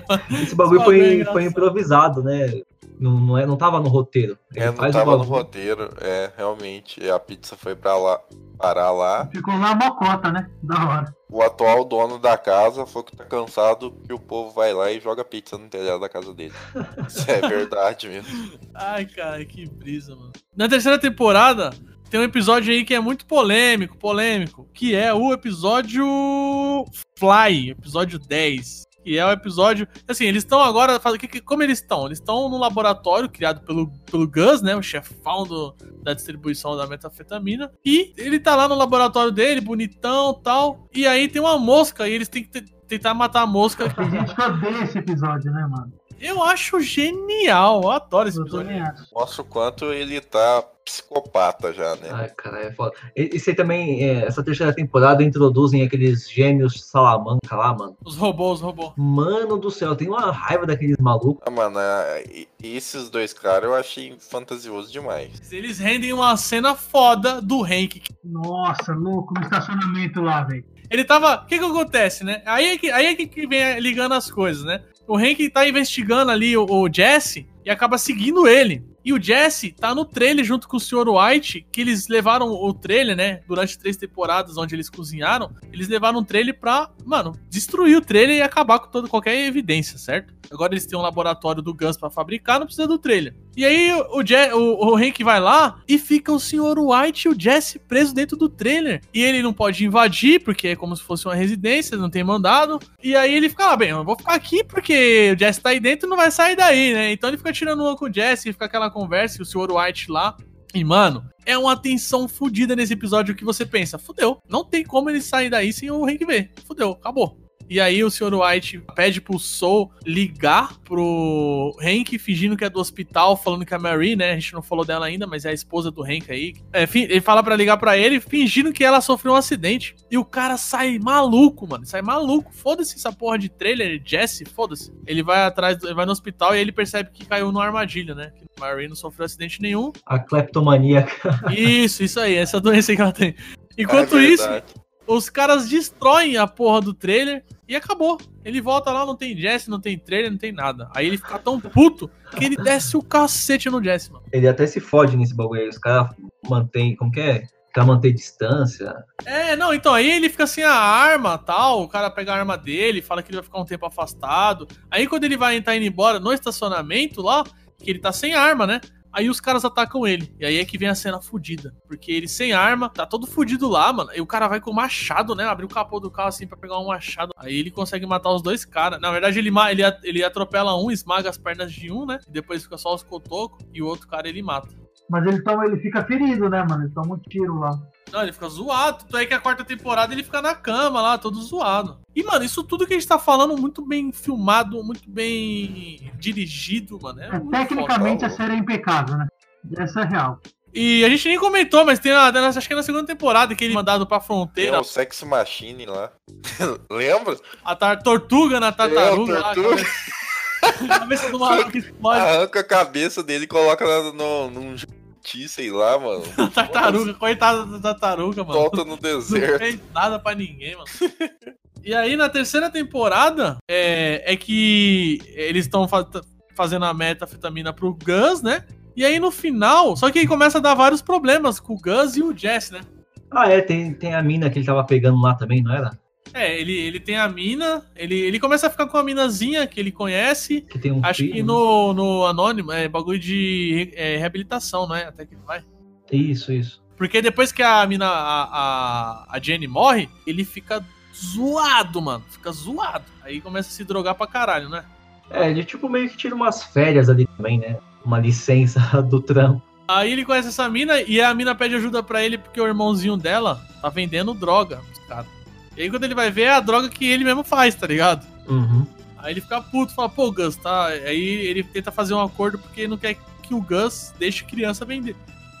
<laughs> Esse bagulho Esse foi, é foi improvisado, né? Não, não, é, não tava no roteiro. Ele É, não tava no roteiro, é, realmente. A pizza foi pra lá, parar lá. Ficou lá a mocota, né? Da hora. O atual dono da casa falou que tá cansado que o povo vai lá e joga pizza no telhado da casa dele. Isso é <laughs> verdade mesmo. Ai, cara, que brisa, mano. Na terceira temporada, tem um episódio aí que é muito polêmico, polêmico, que é o episódio Fly, episódio 10. Que é o episódio. Assim, eles estão agora. Como eles estão? Eles estão no laboratório criado pelo, pelo Gus, né? O chefão do, da distribuição da metafetamina. E ele tá lá no laboratório dele, bonitão tal. E aí tem uma mosca e eles têm que te- tentar matar a mosca. Tem gente odeia esse episódio, né, mano? Eu acho genial, eu adoro esse episódio. Mostra o quanto ele tá psicopata já, né? Ai, cara, é foda. E- Esse aí também, é, essa terceira temporada introduzem aqueles gêmeos Salamanca lá, mano. Os robôs, os robôs. Mano do céu, tem uma raiva daqueles malucos. Ah, mano, é, esses dois caras eu achei fantasioso demais. Eles rendem uma cena foda do Hank. Nossa, louco, no estacionamento lá, velho. Ele tava. O que que acontece, né? Aí é que, aí é que vem ligando as coisas, né? O Hank tá investigando ali o, o Jesse e acaba seguindo ele. E o Jesse tá no trailer junto com o Sr. White, que eles levaram o trailer, né? Durante três temporadas onde eles cozinharam, eles levaram um trailer pra, mano, destruir o trailer e acabar com toda, qualquer evidência, certo? Agora eles têm um laboratório do Gus pra fabricar, não precisa do trailer. E aí o, Je o, o Hank vai lá e fica o Sr. White e o Jesse preso dentro do trailer. E ele não pode invadir, porque é como se fosse uma residência, não tem mandado. E aí ele fica lá, bem, eu vou ficar aqui porque o Jesse tá aí dentro e não vai sair daí, né? Então ele fica tirando uma com o Jesse, fica aquela conversa e o Sr. White lá. E, mano, é uma tensão fodida nesse episódio que você pensa, fudeu, não tem como ele sair daí sem o Hank ver. Fudeu, acabou. E aí o Sr. White pede pro Soul ligar pro Hank, fingindo que é do hospital, falando que é a Marie, né? A gente não falou dela ainda, mas é a esposa do Hank aí. É, ele fala pra ligar pra ele, fingindo que ela sofreu um acidente. E o cara sai maluco, mano. Sai maluco. Foda-se essa porra de trailer, Jesse, foda-se. Ele vai atrás, do- ele vai no hospital e ele percebe que caiu numa armadilha, né? Que a Marie não sofreu acidente nenhum. A cleptomania. Isso, isso aí, essa doença que ela tem. Enquanto É isso. Os caras destroem a porra do trailer e acabou. Ele volta lá, não tem Jesse, não tem trailer, não tem nada. Aí ele fica tão puto que ele desce o cacete no Jesse, mano. Ele até se fode nesse bagulho aí. Os caras mantêm, como que é? Quer manter distância. É, não, então aí ele fica sem a arma tal. O cara pega a arma dele, fala que ele vai ficar um tempo afastado. Aí quando ele vai estar indo embora no estacionamento lá, que ele tá sem arma, né? Aí os caras atacam ele. E aí é que vem a cena fudida. Porque ele sem arma, tá todo fudido lá, mano. E o cara vai com o machado, né? Abre o capô do carro assim pra pegar um machado. Aí ele consegue matar os dois caras. Na verdade, ele, ele, ele atropela um, esmaga as pernas de um, né? E depois fica só os cotocos. E o outro cara ele mata. Mas ele, toma, ele fica ferido, né, mano? Ele toma um tiro lá. Não, ele fica zoado. Tanto é que a quarta temporada ele fica na cama lá, todo zoado. E, mano, isso tudo que a gente tá falando, muito bem filmado, muito bem dirigido, mano. É É, tecnicamente foda. a série é impecável, né? Essa é real. E a gente nem comentou, mas tem na, na- acho que é na segunda temporada que ele é mandado pra Tem fronteira. o Sex Machine lá. <laughs> Lembra? A tar- tortuga na tartaruga. É, lá, tortuga. a <laughs> cabeça- a cabeça do maluco que explode. Arranca a cabeça dele e coloca no, num sei lá, mano. A <laughs> tartaruga, coitada da tartaruga, mano. Solta no <laughs> Não deserto. fez nada pra ninguém, mano. E aí, na terceira temporada, é, é que eles estão fazendo a metafetamina pro Gus, né? E aí no final, só que aí começa a dar vários problemas com o Gus e o Jesse, né? Ah, é, tem, tem a mina que ele tava pegando lá também, não era? É, ele, ele tem a mina, ele, ele começa a ficar com a minazinha que ele conhece. Que tem um Acho filho, que no, no Anônimo é bagulho de é, reabilitação, não é? Até que ele vai. Isso, isso. Porque depois que a mina, a, a, a Jenny morre, ele fica zoado, mano. Fica zoado. Aí começa a se drogar pra caralho, né? É, ele tipo meio que tira umas férias ali também, né? Uma licença <laughs> do trampo. Aí ele conhece essa mina e a mina pede ajuda pra ele porque o irmãozinho dela tá vendendo droga caras. E aí quando ele vai ver, é a droga que ele mesmo faz, tá ligado? Uhum. Aí ele fica puto, fala, pô, Gus, tá? Aí ele tenta fazer um acordo porque não quer que o Gus deixe criança vender.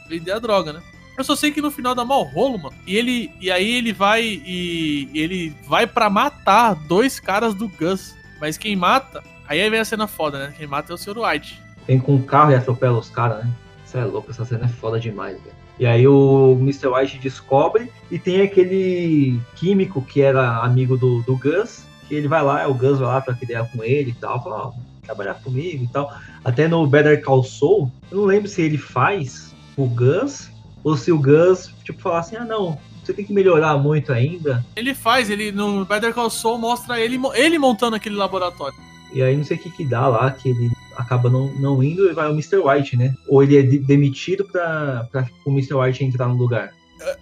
Vender a droga, né? Eu só sei que no final dá mal rolo, mano. E ele. E aí ele vai e. ele vai pra matar dois caras do Gus. Mas quem mata. Aí vem a cena foda, né? Quem mata é o Sr. White. Vem com um carro e atropela os caras, né? Isso é louco, essa cena é foda demais, velho. E aí o Mr. White descobre e tem aquele químico que era amigo do, do Gus, que ele vai lá, o Gus vai lá pra criar com ele e tal, fala, ó, trabalhar comigo e tal. Até no Better Call Saul, eu não lembro se ele faz o Gus ou se o Gus, tipo, falar assim, ah não, você tem que melhorar muito ainda. Ele faz, ele no Better Call Saul mostra ele, ele montando aquele laboratório. E aí não sei o que que dá lá, que ele acaba não, não indo e vai o Mr. White, né? Ou ele é de- demitido pra, pra o Mr. White entrar no lugar.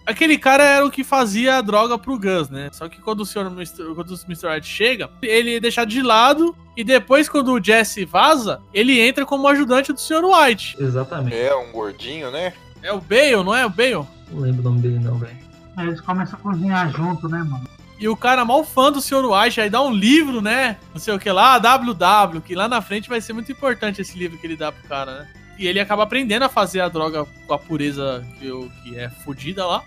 Aquele cara era o que fazia a droga pro Gus, né? Só que quando o senhor Mr. quando o Mr. White chega, ele é deixado de lado e depois quando o Jesse vaza, ele entra como ajudante do Sr. White. Exatamente. É, um gordinho, né? É o Bale, não é o Bale? Não lembro o nome dele não, velho. Eles começam a cozinhar junto, né, mano? E o cara mal fã do Sr. White, aí dá um livro, né? Não sei o que lá, WW, que lá na frente vai ser muito importante esse livro que ele dá pro cara, né? E ele acaba aprendendo a fazer a droga com a pureza que, o- que é fodida lá.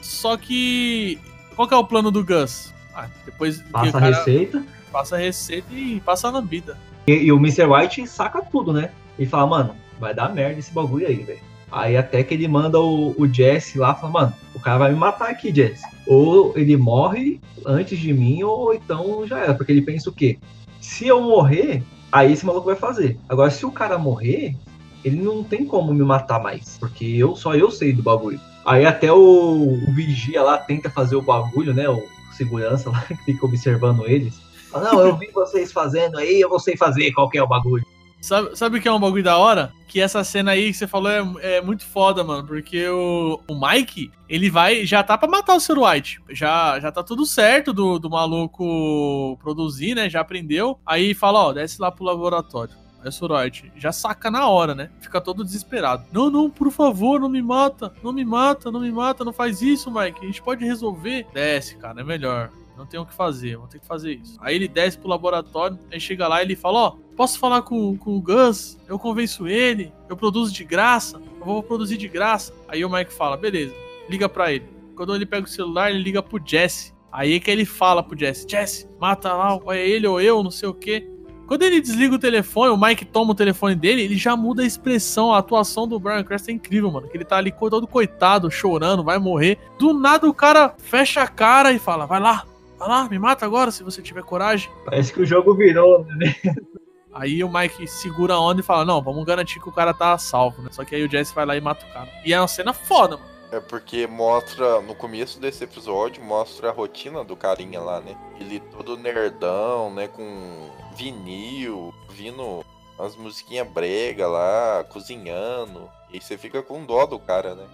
Só que. Qual que é o plano do Gus? Ah, depois Passa a receita passa a receita e passa a lambida. e, e o Mr. White saca tudo, né? E fala, mano, vai dar merda esse bagulho aí, velho. Aí até que ele manda o, o Jesse lá, fala, mano, o cara vai me matar aqui, Jesse. Ou ele morre antes de mim, ou então já era. Porque ele pensa o quê? Se eu morrer, aí esse maluco vai fazer. Agora, se o cara morrer, ele não tem como me matar mais. Porque eu só eu sei do bagulho. Aí até o, o vigia lá tenta fazer o bagulho, né? O segurança lá <laughs> que fica observando eles. Fala, Não, eu vi vocês fazendo aí, eu vou sei fazer qual que é o bagulho. Sabe, sabe o que é um bagulho da hora? Que essa cena aí que você falou é, é muito foda, mano. Porque o, o Mike, ele vai. Já tá pra matar o Sr. White. Já, já tá tudo certo do, do maluco produzir, né? Já aprendeu. Aí fala, ó, desce lá pro laboratório. Aí o Sr. White já saca na hora, né? Fica todo desesperado. Não, não, por favor, não me mata. Não me mata, não me mata. Não faz isso, Mike. A gente pode resolver. Desce, cara, é melhor. Não tem o que fazer, vou ter que fazer isso. Aí ele desce pro laboratório, aí chega lá e ele fala: Ó, posso falar com, com o Gus? Eu convenço ele, eu produzo de graça, eu vou produzir de graça. Aí o Mike fala: beleza, liga pra ele. Quando ele pega o celular, ele liga pro Jesse. Aí é que ele fala pro Jesse: Jesse, mata lá, é ele ou eu, não sei o quê. Quando ele desliga o telefone, o Mike toma o telefone dele, ele já muda a expressão, a atuação do Brian Cranston é incrível, mano. Que ele tá ali todo coitado, chorando, vai morrer. Do nada o cara fecha a cara e fala: vai lá, vai lá, me mata agora se você tiver coragem. Parece que o jogo virou, né? <laughs> Aí o Mike segura a onda e fala: Não, vamos garantir que o cara tá salvo, né? Só que aí o Jesse vai lá e mata o cara. E é uma cena foda, mano. É porque mostra, no começo desse episódio, mostra a rotina do carinha lá, né? Ele todo nerdão, né? Com vinil, vindo as musiquinhas brega lá, cozinhando. E aí você fica com dó do cara, né?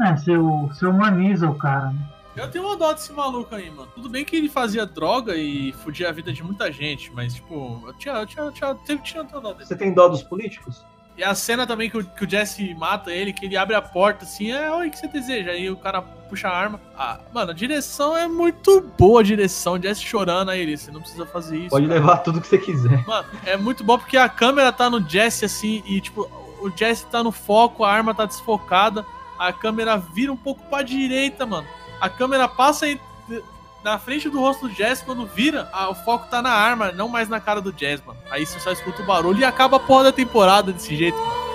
É, você, você humaniza o cara, né? Eu tenho uma dó desse maluco aí, mano. Tudo bem que ele fazia droga e fudia a vida de muita gente, mas, tipo, eu tinha, eu tinha, eu tinha, eu tinha, dó dele. Você tem dó dos políticos? E a cena também que o, que o Jesse mata ele, que ele abre a porta assim, é, o que você deseja? Aí o cara puxa a arma. Ah, mano, a direção é muito boa, a direção. O Jesse chorando aí, ele, você não precisa fazer isso. Pode cara. levar tudo que você quiser. Mano, é muito bom porque a câmera tá no Jesse assim e, tipo, o Jesse tá no foco, a arma tá desfocada, a câmera vira um pouco pra direita, mano. A câmera passa em- na frente do rosto do Jesse, quando vira, a- o foco tá na arma, não mais na cara do Jazz, mano. Aí você só escuta o barulho e acaba a porra da temporada desse jeito, mano.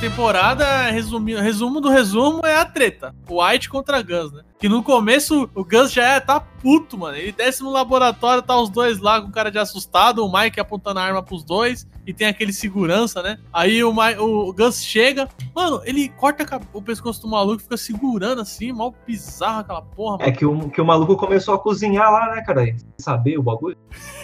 Temporada, resumi, resumo do resumo, é a treta. White contra Gus, né? Que no começo o Gus já é, tá puto, mano. Ele desce no laboratório, tá os dois lá com cara de assustado, o Mike apontando a arma pros dois, e tem aquele segurança, né? Aí o, Mi- o Gus chega, mano, ele corta o pescoço do maluco, fica segurando assim, mal bizarro aquela porra, mano. É que o, que o maluco começou a cozinhar lá, né, cara? Sem Saber o bagulho. <laughs>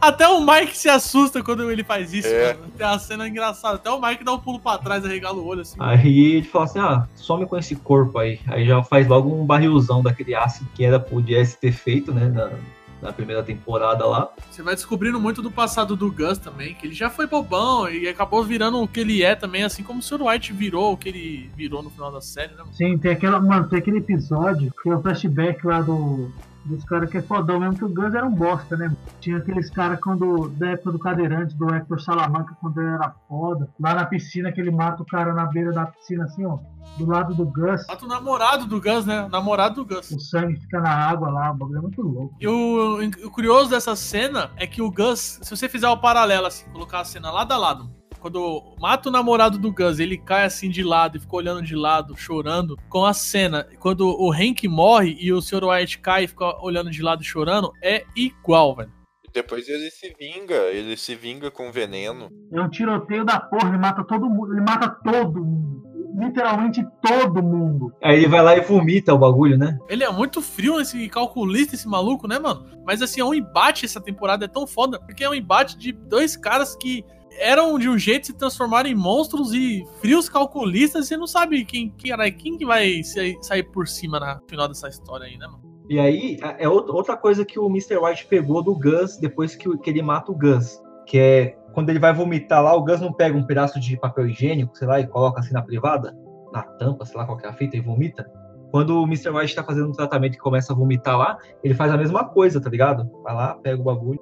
Até o Mike se assusta quando ele faz isso, É. mano. Tem uma cena engraçada. Até o Mike dá um pulo pra trás, arregala o olho assim. Aí ele fala assim: ah, some com esse corpo aí. Aí já faz logo um barrilzão daquele ácido que era Jesse ter feito, né? Na, na primeira temporada lá. Você vai descobrindo muito do passado do Gus também, que ele já foi bobão e acabou virando o que ele é também, assim como o Sr. White virou o que ele virou no final da série, né? Sim, tem aquela, mano, tem aquele episódio que é o flashback lá do, dos caras que é fodão mesmo, que o Gus era um bosta, né? Tinha aqueles caras quando, da época do cadeirante, do Hector Salamanca, quando ele era foda. Lá na piscina, que ele mata o cara na beira da piscina, assim, ó, do lado do Gus. Mata o namorado do Gus, né? O namorado do Gus. O sangue fica na água lá, o bagulho é muito louco. E o, o curioso dessa cena é que o Gus, se você fizer o paralelo, assim, colocar a cena lado a lado, quando mata o namorado do Gus, ele cai assim de lado e fica olhando de lado, chorando, com a cena, quando o Hank morre e o Sr. White cai e fica olhando de lado chorando, é igual, velho. E depois ele se vinga, ele se vinga com veneno. É um tiroteio da porra, ele mata todo mundo, ele mata todo mundo. Literalmente todo mundo. Aí ele vai lá e vomita o bagulho, né? Ele é muito frio, esse calculista, esse maluco, né, mano? Mas assim, é um embate essa temporada, é tão foda, porque é um embate de dois caras que eram de um jeito se transformaram em monstros e frios calculistas, você não sabe quem, quem, quem que vai sair, por cima no final dessa história aí, né, mano? E aí, é outra coisa que o Mr. White pegou do Gus depois que, que ele mata o Gus. Que é quando ele vai vomitar lá, o Gus não pega um pedaço de papel higiênico, sei lá, e coloca assim na privada, na tampa, sei lá qual que é fita, e vomita. Quando o Mr. White tá fazendo um tratamento e começa a vomitar lá, ele faz a mesma coisa, tá ligado? Vai lá, pega o bagulho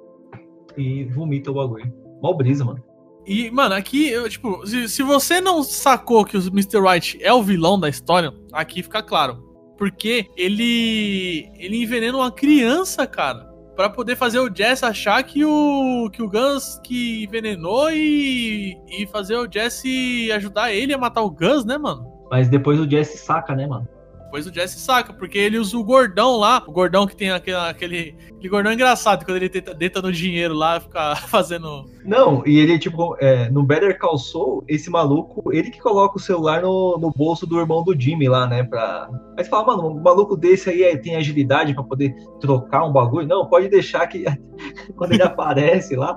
e vomita o bagulho. Mó brisa, mano. E, mano, aqui, eu, tipo, se, se você não sacou que o Mr. White é o vilão da história, aqui fica claro. Porque ele. ele envenena uma criança, cara. Pra poder fazer o Jess achar que o. que o Gus que envenenou e. e fazer o Jesse ajudar ele a matar o Gus, né, mano? Mas depois o Jesse saca, né, mano? Depois o Jesse saca, porque ele usa o gordão lá, o gordão que tem aquele. aquele, aquele gordão engraçado, quando ele deita, deita no dinheiro lá, fica <laughs> fazendo. Não, e ele, tipo, é, no Better Call Saul, esse maluco, ele que coloca o celular no, no bolso do irmão do Jimmy lá, né, pra... Aí você fala, mano, um maluco desse aí é- tem agilidade pra poder trocar um bagulho? Não, pode deixar que <laughs> quando ele <laughs> aparece lá,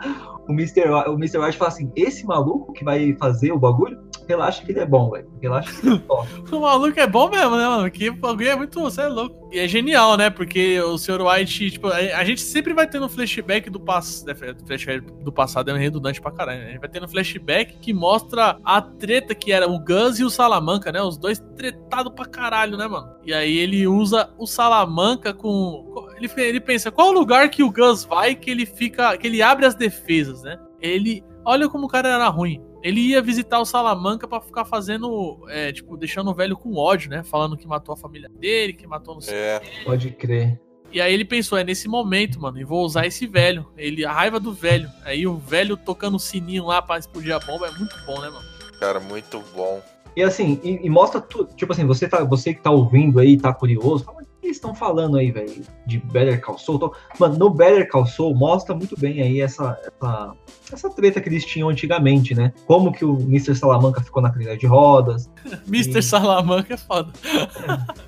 o Mr. O Mr. White fala assim, esse maluco que vai fazer o bagulho, relaxa que ele é bom, velho, relaxa que ele é top. <laughs> O maluco é bom mesmo, né, mano? Que bagulho é muito. Você é louco. E é genial, né? Porque o Sr. White, tipo, a, gente sempre vai tendo flashback do passado. Flashback do passado é redundante pra caralho. Né? A gente vai tendo flashback que mostra a treta que era o Gus e o Salamanca, né? Os dois tretados pra caralho, né, mano? E aí ele usa o Salamanca com. Ele, ele pensa, qual o lugar que o Gus vai que ele fica. que ele abre as defesas, né? Ele. Olha como o cara era ruim. Ele ia visitar o Salamanca pra ficar fazendo, é, tipo, deixando o velho com ódio, né? Falando que matou a família dele, que matou não sei. É, Pode crer. E aí ele pensou, é nesse momento, mano, e vou usar esse velho. Ele, a raiva do velho. Aí o velho tocando o sininho lá pra explodir a bomba é muito bom, né, mano? cara, muito bom. E assim, e, e mostra tudo. Tipo assim, você, tá, você que tá ouvindo aí, tá curioso, fala, eles estão falando aí, velho? De Better Call Saul? Então, Mano, no Better Call Saul mostra muito bem aí essa, essa, essa treta que eles tinham antigamente, né? Como que o Mr. Salamanca ficou na cadeira de rodas, <laughs> Mr. Salamanca é foda.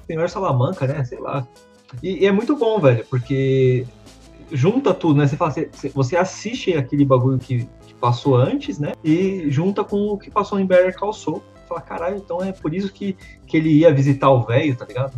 Senhor Salamanca, né? Sei lá. E, e é muito bom, velho, porque junta tudo, né? Você, fala, você, você assiste aquele bagulho que, que passou antes, né? E junta com o que passou em Better Call Saul. Fala, caralho, então é por isso que, que ele ia visitar o velho, tá ligado?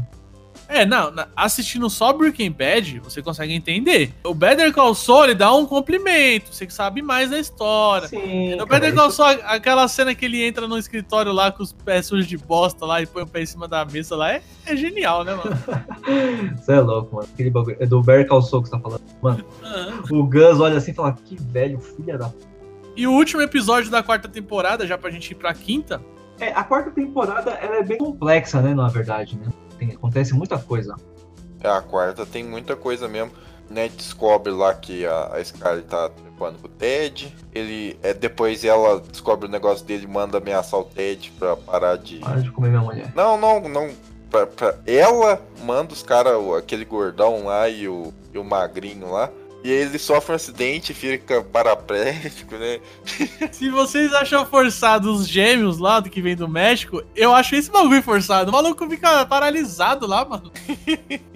É, não, assistindo só Breaking Bad, você consegue entender. O Better Call Saul, ele dá um complemento, você que sabe mais da história. Sim. Cara, Better Call isso- Saul, aquela cena que ele entra no escritório lá com os pés sujos de bosta lá e põe o pé em cima da mesa lá, é, é genial, né, mano? <laughs> Você é louco, mano. Aquele bagulho. É do Better Call Saul que você tá falando. Mano, Ah. o Gus olha assim e fala, que velho, filha da. E o último episódio da quarta temporada, já pra gente ir pra quinta, É, a quarta temporada ela é bem complexa, né? Na verdade, né? Tem- acontece muita coisa. É, a quarta tem muita coisa mesmo. né, descobre lá que a, a Scarlet tá trepando com o Ted. Ele, é, depois ela descobre o negócio dele e manda ameaçar o Ted pra parar de. Para de comer minha mulher. Não, não, não. Pra, pra- Ela manda os caras, aquele gordão lá e o, e o magrinho lá. E ele sofre um acidente e fica paraplégico, né? <laughs> Se vocês acham forçado os gêmeos lá do que vem do México, eu acho esse bagulho forçado. O maluco fica paralisado lá, mano. <laughs>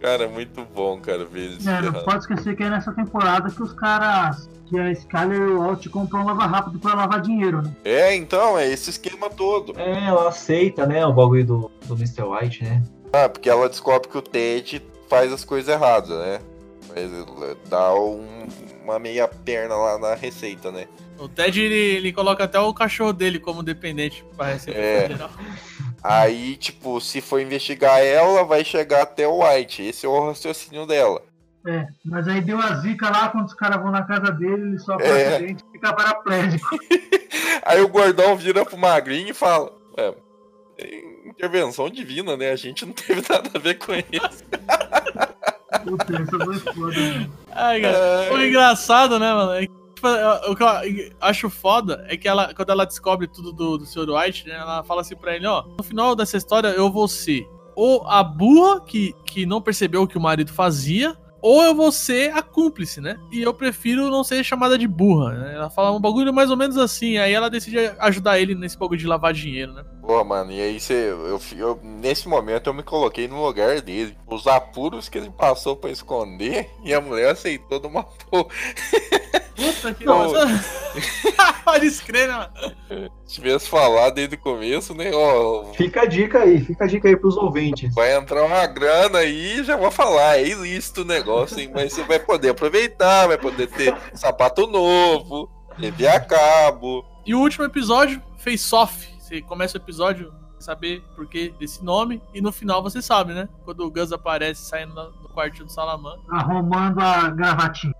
Cara, é muito bom, cara, ver eles É, não pode esquecer que é nessa temporada que os caras. Que a Skyler e o Walt compram um lava rápido pra lavar dinheiro, né? É, então, é esse esquema todo. É, ela aceita, né, o bagulho do, do Mr. White, né? Ah, porque ela descobre que o Ted faz as coisas erradas, né? Dá um- uma meia perna lá na receita, né? O Ted, ele, ele coloca até o cachorro dele como dependente pra receber É. federal. Aí, tipo, se for investigar ela, vai chegar até o White. Esse é o raciocínio dela. É, mas aí deu a zica lá quando os caras vão na casa dele, ele sofre É. acidente e fica paraplégico. <laughs> Aí o gordão vira pro magrinho e fala: Ué, é intervenção divina, né? A gente não teve nada a ver com isso. <laughs> Puta? Ai, cara. O engraçado, né, mano? é que, tipo, o que eu acho foda é que ela, quando ela descobre tudo do, do Sr. White, né, ela fala assim pra ele, ó, no final dessa história eu vou ser ou a burra que, que não percebeu o que o marido fazia, ou eu vou ser a cúmplice, né? E eu prefiro não ser chamada de burra, né? Ela fala um bagulho mais ou menos assim, aí ela decide ajudar ele nesse bagulho de lavar dinheiro, né? Pô, mano, e aí você. Eu, eu- nesse momento eu me coloquei no lugar dele. Os apuros que ele passou pra esconder <laughs> e a mulher aceitou de uma <laughs> porra. Puta que Não. Pode <laughs> escrever, né, mano? Se tivesse falado desde o começo, né? Ó, Fica a dica aí, fica a dica aí pros ouvintes. vai entrar uma grana aí já vou falar, é ilícito o negócio, hein? Mas você vai poder aproveitar, vai poder ter sapato novo, TV a cabo. E o último episódio, Face Off. Você começa o episódio saber por que desse nome, e no final você sabe, né? Quando o Gus aparece saindo do quartinho do Salaman. Arrumando a gravatinha.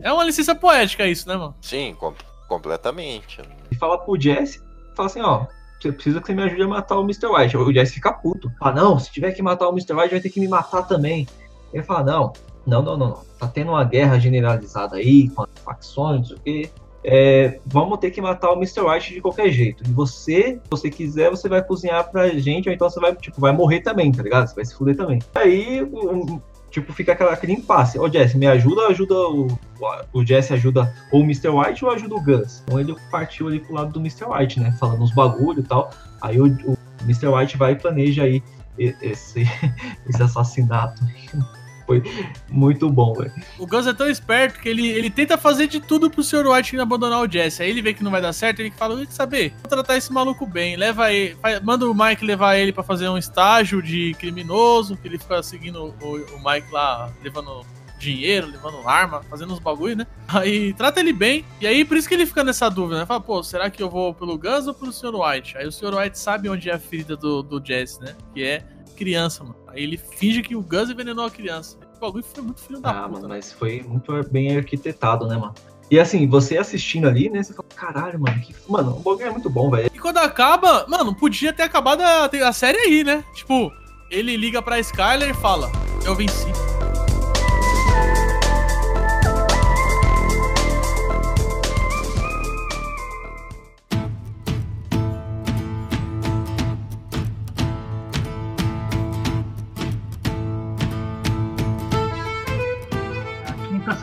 É uma licença poética isso, né, mano? Sim, com- completamente. E fala pro Jesse, fala assim, ó, você precisa que você me ajude a matar o Mr. White. O Jesse fica puto. Fala, não, se tiver que matar o Mr. White, vai ter que me matar também. Ele fala, não, não, não, não, não. Tá tendo uma guerra generalizada aí, com as facções, não sei o quê. É, vamos ter que matar o Mr. White de qualquer jeito. E você, se você quiser, você vai cozinhar pra gente, ou então você vai, tipo, vai morrer também, tá ligado? Você vai se fuder também. Aí, tipo, fica aquela, aquele impasse. Ô, Jesse, me ajuda ajuda o, o Jesse ajuda ou o Mr. White ou ajuda o Gus? Então ele partiu ali pro lado do Mr. White, né? Falando uns bagulho e tal. Aí o, o Mr. White vai e planeja aí esse, <laughs> esse assassinato. Foi muito bom, velho. O Gus é tão esperto que ele, ele tenta fazer de tudo pro Sr. White abandonar o Jesse. Aí ele vê que não vai dar certo, ele fala, quer saber? Vou tratar esse maluco bem. Leva ele, manda o Mike levar ele pra fazer um estágio de criminoso, que ele fica seguindo o, o Mike lá, levando dinheiro, levando arma, fazendo uns bagulho, né? Aí trata ele bem, e aí por isso que ele fica nessa dúvida, né? Fala, pô, será que eu vou pelo Gus ou pelo Sr. White? Aí o Sr. White sabe onde é a ferida do, do Jesse, né? Que é criança, mano. Aí ele finge que o Gus envenenou a criança. Bagulho foi muito filho da Ah, puta, mano, né? mas foi muito bem arquitetado, né, mano? E assim, você assistindo ali, né? Você fala, caralho, mano, que. Mano, o bagulho é muito bom, velho. E quando acaba, mano, podia ter acabado a, a série aí, né? Tipo, ele liga pra Skyler e fala: Eu venci.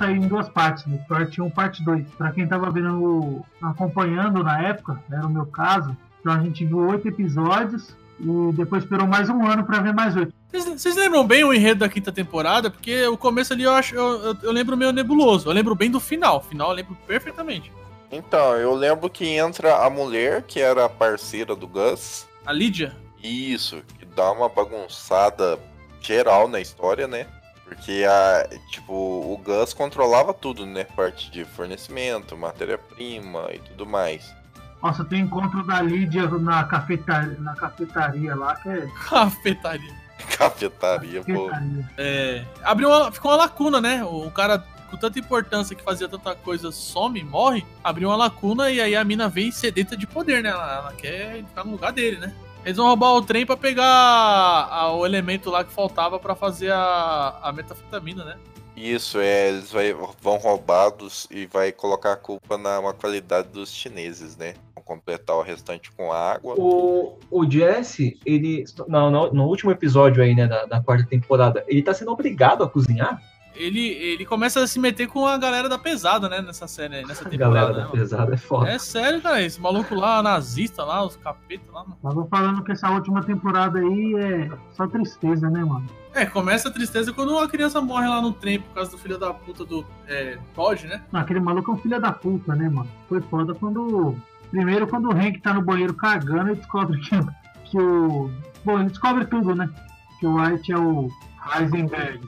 Saiu em duas partes, né? Parte 1 parte 2. Pra quem tava vendo, o- acompanhando na época, era o meu caso, então a gente viu oito episódios e depois esperou mais um ano pra ver mais oito. Vocês vocês lembram bem o enredo da quinta temporada? Porque o começo ali eu acho. Eu, eu- eu lembro meio nebuloso. Eu lembro bem do final. O final eu lembro perfeitamente. Então, eu lembro que entra a mulher, que era a parceira do Gus. A Lídia. Isso, que dá uma bagunçada geral na história, né? Porque a, tipo, o Gus controlava tudo, né? Parte de fornecimento, matéria-prima e tudo mais. Nossa, tem encontro da Lídia na cafetaria, na cafetaria lá, que é Cafetaria. <laughs> Cafetaria, pô. É, abriu uma, ficou uma lacuna, né? O cara com tanta importância que fazia tanta coisa some, morre, abriu uma lacuna e aí a mina vem sedenta de poder, né? Ela, ela quer ficar no lugar dele, né? Eles vão roubar o trem pra pegar a- o elemento lá que faltava pra fazer a, a metafetamina, né? Isso, é, eles vai- vão roubados e vai colocar a culpa na má qualidade dos chineses, né? Vão completar o restante com água. O, o Jesse, ele. Não, no, no último episódio aí, né, da, da quarta temporada, ele tá sendo obrigado a cozinhar? Ele, ele começa a se meter com a galera da pesada, né? Nessa série, nessa A temporada. galera né, da mano? pesada é foda. É sério, cara. Esse maluco lá, nazista lá, os capetas lá, mano. Tava falando que essa última temporada aí é só tristeza, né, mano? É, começa a tristeza quando uma criança morre lá no trem por causa do filho da puta do é, Todd, né? Não, aquele maluco é um filho da puta, né, mano? Foi foda quando. Primeiro, quando o Hank tá no banheiro cagando e descobre que, que o. Bom, ele descobre tudo, né? Que o White é o Heisenberg.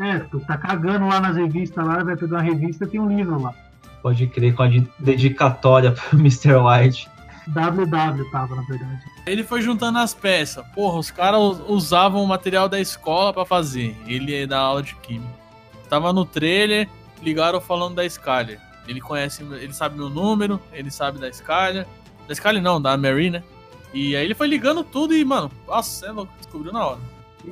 É, tu tá cagando lá nas revistas lá, vai pegar uma revista tem um livro lá. Pode crer, com a de- dedicatória <laughs> pro Mr. White. WW tava, na verdade. Ele foi juntando as peças. Porra, os caras usavam o material da escola pra fazer. Ele é da aula de química. Tava no trailer, ligaram falando da Skyler. Ele conhece, ele sabe meu número, ele sabe da Skyler. Da Skyler não, da Mary, né? E aí ele foi ligando tudo e, mano, nossa, é louco, descobriu na hora.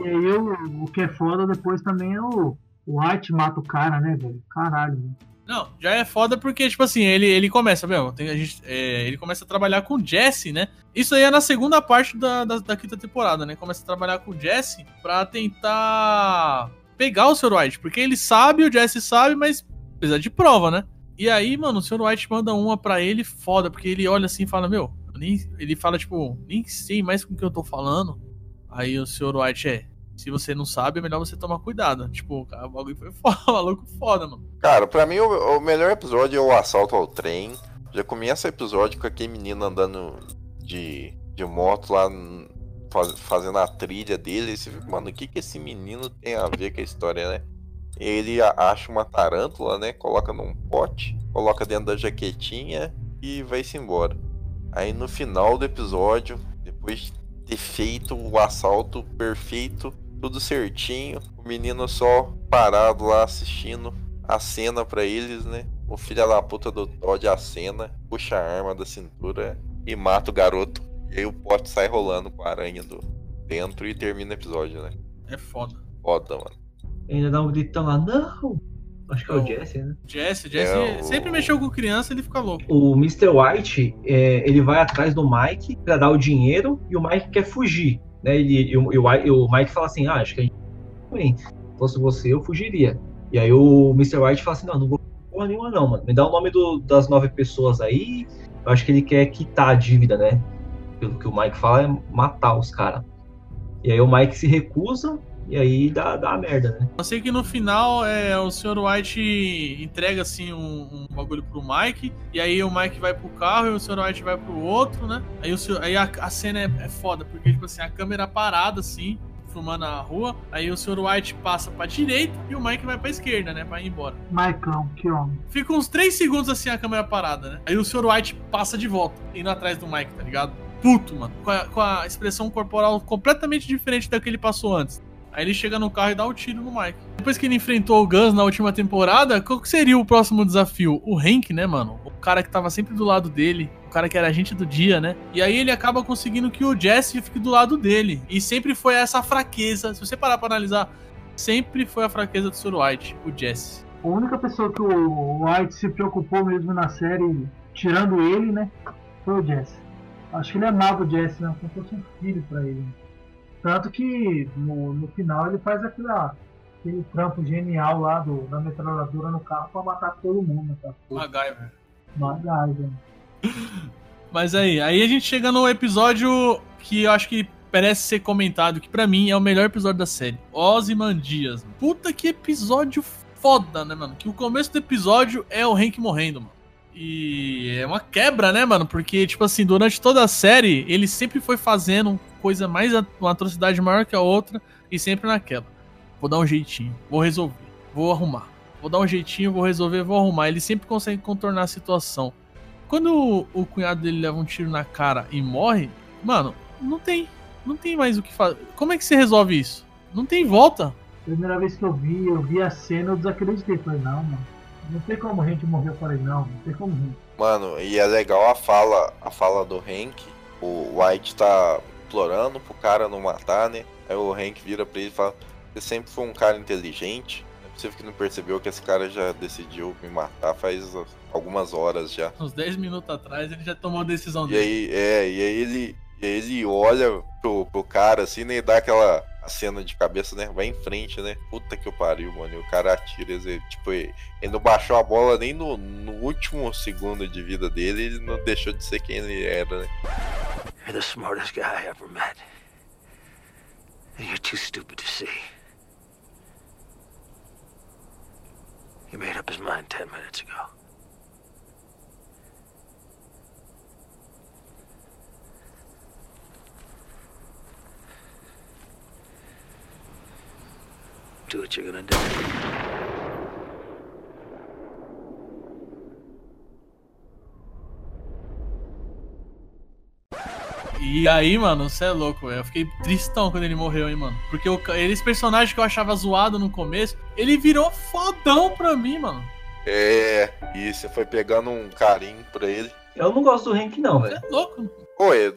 E aí o, o que é foda depois também é o. O White mata o cara, né, velho? Caralho. velho. Não, já é foda porque, tipo assim, ele, ele começa, meu, tem, a gente, é, ele começa a trabalhar com o Jesse, né? Isso aí é na segunda parte da, da, da quinta temporada, né? Começa a trabalhar com o Jesse pra tentar pegar o Sr. White, porque ele sabe, o Jesse sabe, mas precisa de prova, né? E aí, mano, o Sr. White manda uma pra ele foda, porque ele olha assim e fala, meu, eu nem, ele fala, tipo, nem sei mais com o que eu tô falando. Aí o Sr. White é, se você não sabe, é melhor você tomar cuidado. Tipo, o bagulho foi <laughs> foda, maluco foda, mano. Cara, pra mim o, o melhor episódio é o assalto ao trem. Já começa o episódio com aquele menino andando de, de moto lá, faz- fazendo a trilha dele. E você fica, mano, o que, que esse menino tem a ver com a história, né? Ele acha uma tarântula, né? Coloca num pote, coloca dentro da jaquetinha e vai-se embora. Aí no final do episódio, depois de ter feito o assalto perfeito, tudo certinho, o menino só parado lá assistindo a cena pra eles, né? O filho da puta do Todd acena, puxa a arma da cintura e mata o garoto. E aí o pote sai rolando com a aranha do dentro e termina o episódio, né? É foda. Foda, mano. Ainda dá um gritão lá, não! Acho que é o. Jesse, né? Jesse, Jesse É, o- sempre mexeu com criança, ele fica louco. O Mr. White, é, ele vai atrás do Mike pra dar o dinheiro e o Mike quer fugir, né? Ele, e, o, e o e Mike fala assim, ah, acho que a gente bem, se fosse você, eu fugiria. E aí o Mr. White fala assim, não, não vou porra nenhuma não, mano. Me dá o nome do- das nove pessoas aí. Eu acho que ele quer quitar a dívida, né? Pelo que o Mike fala, é matar os caras. E aí o Mike se recusa e aí dá, dá a merda, né? Eu sei que no final é, o Sr. White entrega assim um, um bagulho pro Mike, e aí o Mike vai pro carro e o Sr. White vai pro outro, né? Aí, o Sr. aí a, a cena é, é foda, porque tipo assim, a câmera parada assim, filmando a rua, aí o Sr. White passa pra direita e o Mike vai pra esquerda, né? Pra ir embora. Maicão, que homem. Fica uns 3 segundos assim a câmera parada, né? Aí o Sr. White passa de volta, indo atrás do Mike, tá ligado? Puto, mano. Com a, com a expressão corporal completamente diferente da que ele passou antes. Aí ele chega no carro e dá o tiro no Mike. Depois que ele enfrentou o Gus na última temporada, qual seria o próximo desafio? O Hank, né, mano? O cara que tava sempre do lado dele. O cara que era agente do dia, né? E aí ele acaba conseguindo que o Jesse fique do lado dele. E sempre foi essa fraqueza. Se você parar pra analisar, sempre foi a fraqueza do Sr. White, o Jesse. A única pessoa que o White se preocupou mesmo na série, tirando ele, né? Foi o Jesse. Acho que ele amava o Jesse, né? Como se fosse um filho pra ele. Tanto que no, no final ele faz aquela, aquele trampo genial lá do, da metralhadora no carro pra matar todo mundo. Cara? MacGyver. MacGyver. Mas aí, aí a gente chega no episódio que eu acho que merece ser comentado, que pra mim é o melhor episódio da série. Ozymandias. Puta que episódio foda, né, mano? Que o começo do episódio é o Hank morrendo, mano. E é uma quebra, né, mano? Porque, tipo assim, durante toda a série, ele sempre foi fazendo coisa mais, uma atrocidade maior que a outra, e sempre naquela. Vou dar um jeitinho, vou resolver, vou arrumar. Vou dar um jeitinho, vou resolver, vou arrumar. Ele sempre consegue contornar a situação. Quando o, o cunhado dele leva um tiro na cara e morre, mano, não tem. Não tem mais o que fazer. Como é que você resolve isso? Não tem volta. Primeira vez que eu vi, eu vi a cena, eu desacreditei. Falei, não, mano. Não tem como a gente morrer. Eu falei, não, não tem como gente. Mano, e é legal a fala, a fala do Hank. O White tá implorando pro cara não matar, né? Aí o Hank vira pra ele e fala: Você sempre foi um cara inteligente. possível que não percebeu que esse cara já decidiu me matar faz algumas horas já. Uns 10 minutos atrás ele já tomou a decisão E dele. aí, é, e aí ele, ele olha pro, pro cara assim, né, e dá aquela a cena de cabeça, né? Vai em frente, né? Puta que pariu, mano. E o cara atira, tipo, ele, ele não baixou a bola nem no, no último segundo de vida dele, ele não deixou de ser quem ele era, né? You're the smartest guy I ever met. And you're too stupid to see. He made up his mind ten minutes ago. Do what you're gonna do. E aí, mano, você é louco, velho. Eu fiquei tristão quando ele morreu, hein, mano. Porque ca- esse personagem que eu achava zoado no começo, ele virou fodão pra mim, mano. É, e você foi pegando um carinho pra ele. Eu não gosto do Hank, não, Você velho. é louco. Pô, é-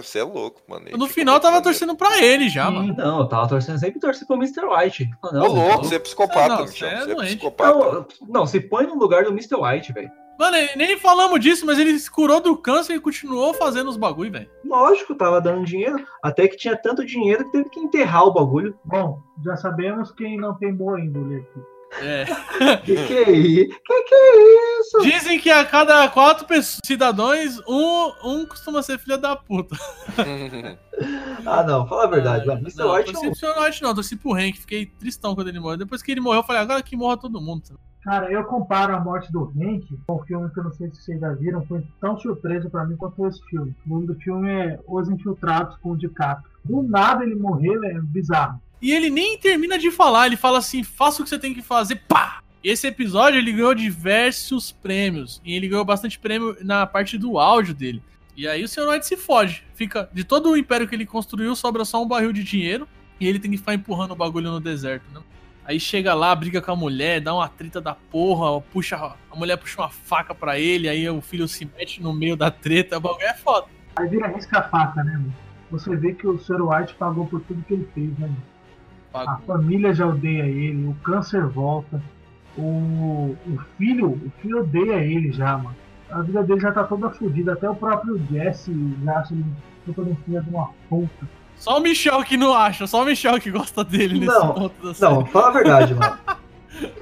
você é louco, mano. No final eu tava torcendo pra ele já, mano. Não, eu tava torcendo, sempre torci pro Mr. White. Ah, Ô, Não, louco, não. você é psicopata, Não, não, você é Você é psicopata. Não, não, se põe no lugar do Mr. White, velho. Mano, nem falamos disso, mas ele se curou do câncer e continuou fazendo os bagulho, velho. Lógico, tava dando dinheiro. Até que tinha tanto dinheiro que teve que enterrar o bagulho. Bom, já sabemos quem não tem boa índole aqui. É. Que que é isso? Que que é isso? Dizem que a cada quatro pessoas, cidadãos, um, um costuma ser filha da puta. Ah, não, fala a verdade, mano. Mr. não, White torci não. pro Sr. White não, torci pro Hank. Fiquei tristão quando ele morreu. Depois que ele morreu, eu falei, agora que morra todo mundo. Cara, eu comparo a morte do Hank com um filme que eu não sei se vocês já viram, foi tão surpresa pra mim quanto esse filme. O nome do filme é Os Infiltrados com o DiCaprio. Do nada ele morreu, é bizarro. E ele nem termina de falar, ele fala assim: faça o que você tem que fazer, pá! Esse episódio ele ganhou diversos prêmios. E ele ganhou bastante prêmio na parte do áudio dele. E aí o Sr. White se foge. Fica. De todo o império que ele construiu, sobra só um barril de dinheiro. E ele tem que ficar empurrando o bagulho no deserto, né? Aí chega lá, briga com a mulher, dá uma treta da porra, puxa, a mulher puxa uma faca pra ele, aí o filho se mete no meio da treta, o bagulho é foda. Aí vira risca-faca, né, mano? Você vê que o Sr. White pagou por tudo que ele fez, né? mano? A família já odeia ele, o câncer volta, o, o filho, o filho odeia ele já, mano. A vida dele já tá toda fodida, até o próprio Jesse já acha ele de filho de uma puta. Só o Michel que não acha, só o Michel que gosta dele nesse Não, ponto da série. Não, fala a verdade, mano. <laughs>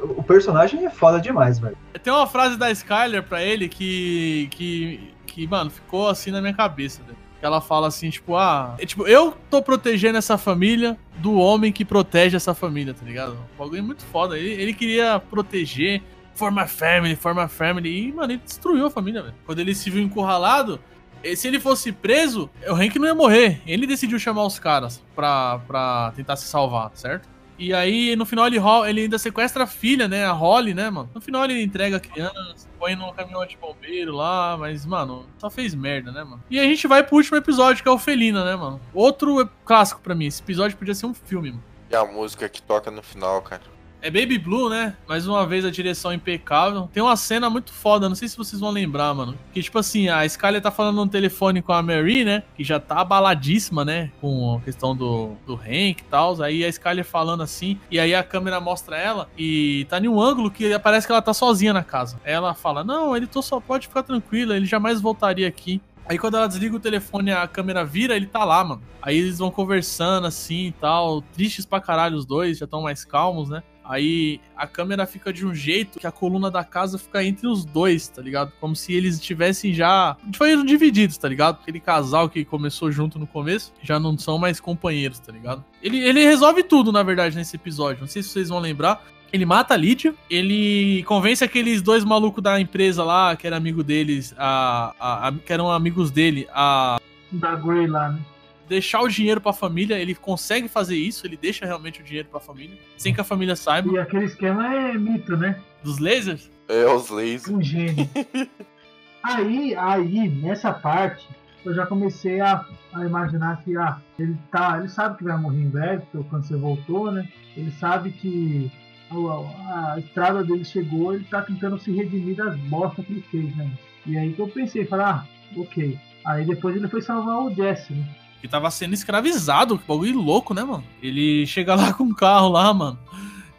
O personagem é foda demais, velho. Tem uma frase da Skyler pra ele que, que, que, mano, ficou assim na minha cabeça, velho. Ela fala assim, tipo, ah, é, tipo, eu tô protegendo essa família do homem que protege essa família, tá ligado? O bagulho muito foda. Ele, ele queria proteger, forma family, forma family, e, mano, ele destruiu a família, velho. Quando ele se viu encurralado, eh, se ele fosse preso, o Hank não ia morrer. Ele decidiu chamar os caras pra, pra tentar se salvar, certo? E aí, no final, ele, ele ainda sequestra a filha, né? A Holly, né, mano? No final, ele entrega a criança, põe no caminhão de bombeiro lá, mas, mano, só fez merda, né, mano? E a gente vai pro último episódio, que é o Felina, né, mano? Outro clássico pra mim. Esse episódio podia ser um filme, mano. E a música que toca no final, cara. É Baby Blue, né? Mais uma vez a direção impecável. Tem uma cena muito foda, não sei se vocês vão lembrar, mano. Que tipo assim, a Skyler tá falando no telefone com a Mary, né? Que já tá abaladíssima, né? Com a questão do, do Hank e tal. Aí a Skyler falando assim. E aí a câmera mostra ela e tá em um ângulo que parece que ela tá sozinha na casa. Ela fala: Não, ele tô só pode ficar tranquila, ele jamais voltaria aqui. Aí quando ela desliga o telefone a câmera vira, ele tá lá, mano. Aí eles vão conversando assim e tal. Tristes pra caralho os dois, já estão mais calmos, né? Aí a câmera fica de um jeito que a coluna da casa fica entre os dois, tá ligado? Como se eles estivessem já. Foram divididos, tá ligado? Aquele casal que começou junto no começo já não são mais companheiros, tá ligado? Ele, ele resolve tudo, na verdade, nesse episódio. Não sei se vocês vão lembrar. Ele mata a Lídia, ele convence aqueles dois malucos da empresa lá, que era amigo deles, a, a- a- que eram amigos dele, a Da Grey lá, né? Deixar o dinheiro pra família. Ele consegue fazer isso, ele deixa realmente o dinheiro pra família, sem que a família saiba E aquele esquema é mito, né? dos lasers. É os lasers. Um gênio. <laughs> aí, aí, nessa parte, eu já comecei a, a imaginar que ah, ele tá. Ele sabe que vai morrer em breve, porque o câncer voltou, né? Ele sabe que a, a estrada dele chegou, ele tá tentando se redimir das bostas que ele fez, né? E aí que eu pensei, falei, ah, ok. Aí depois ele foi salvar o Jesse, né? Que tava sendo escravizado, que bagulho louco, né, mano? Ele chega lá <laughs> com um carro lá, mano.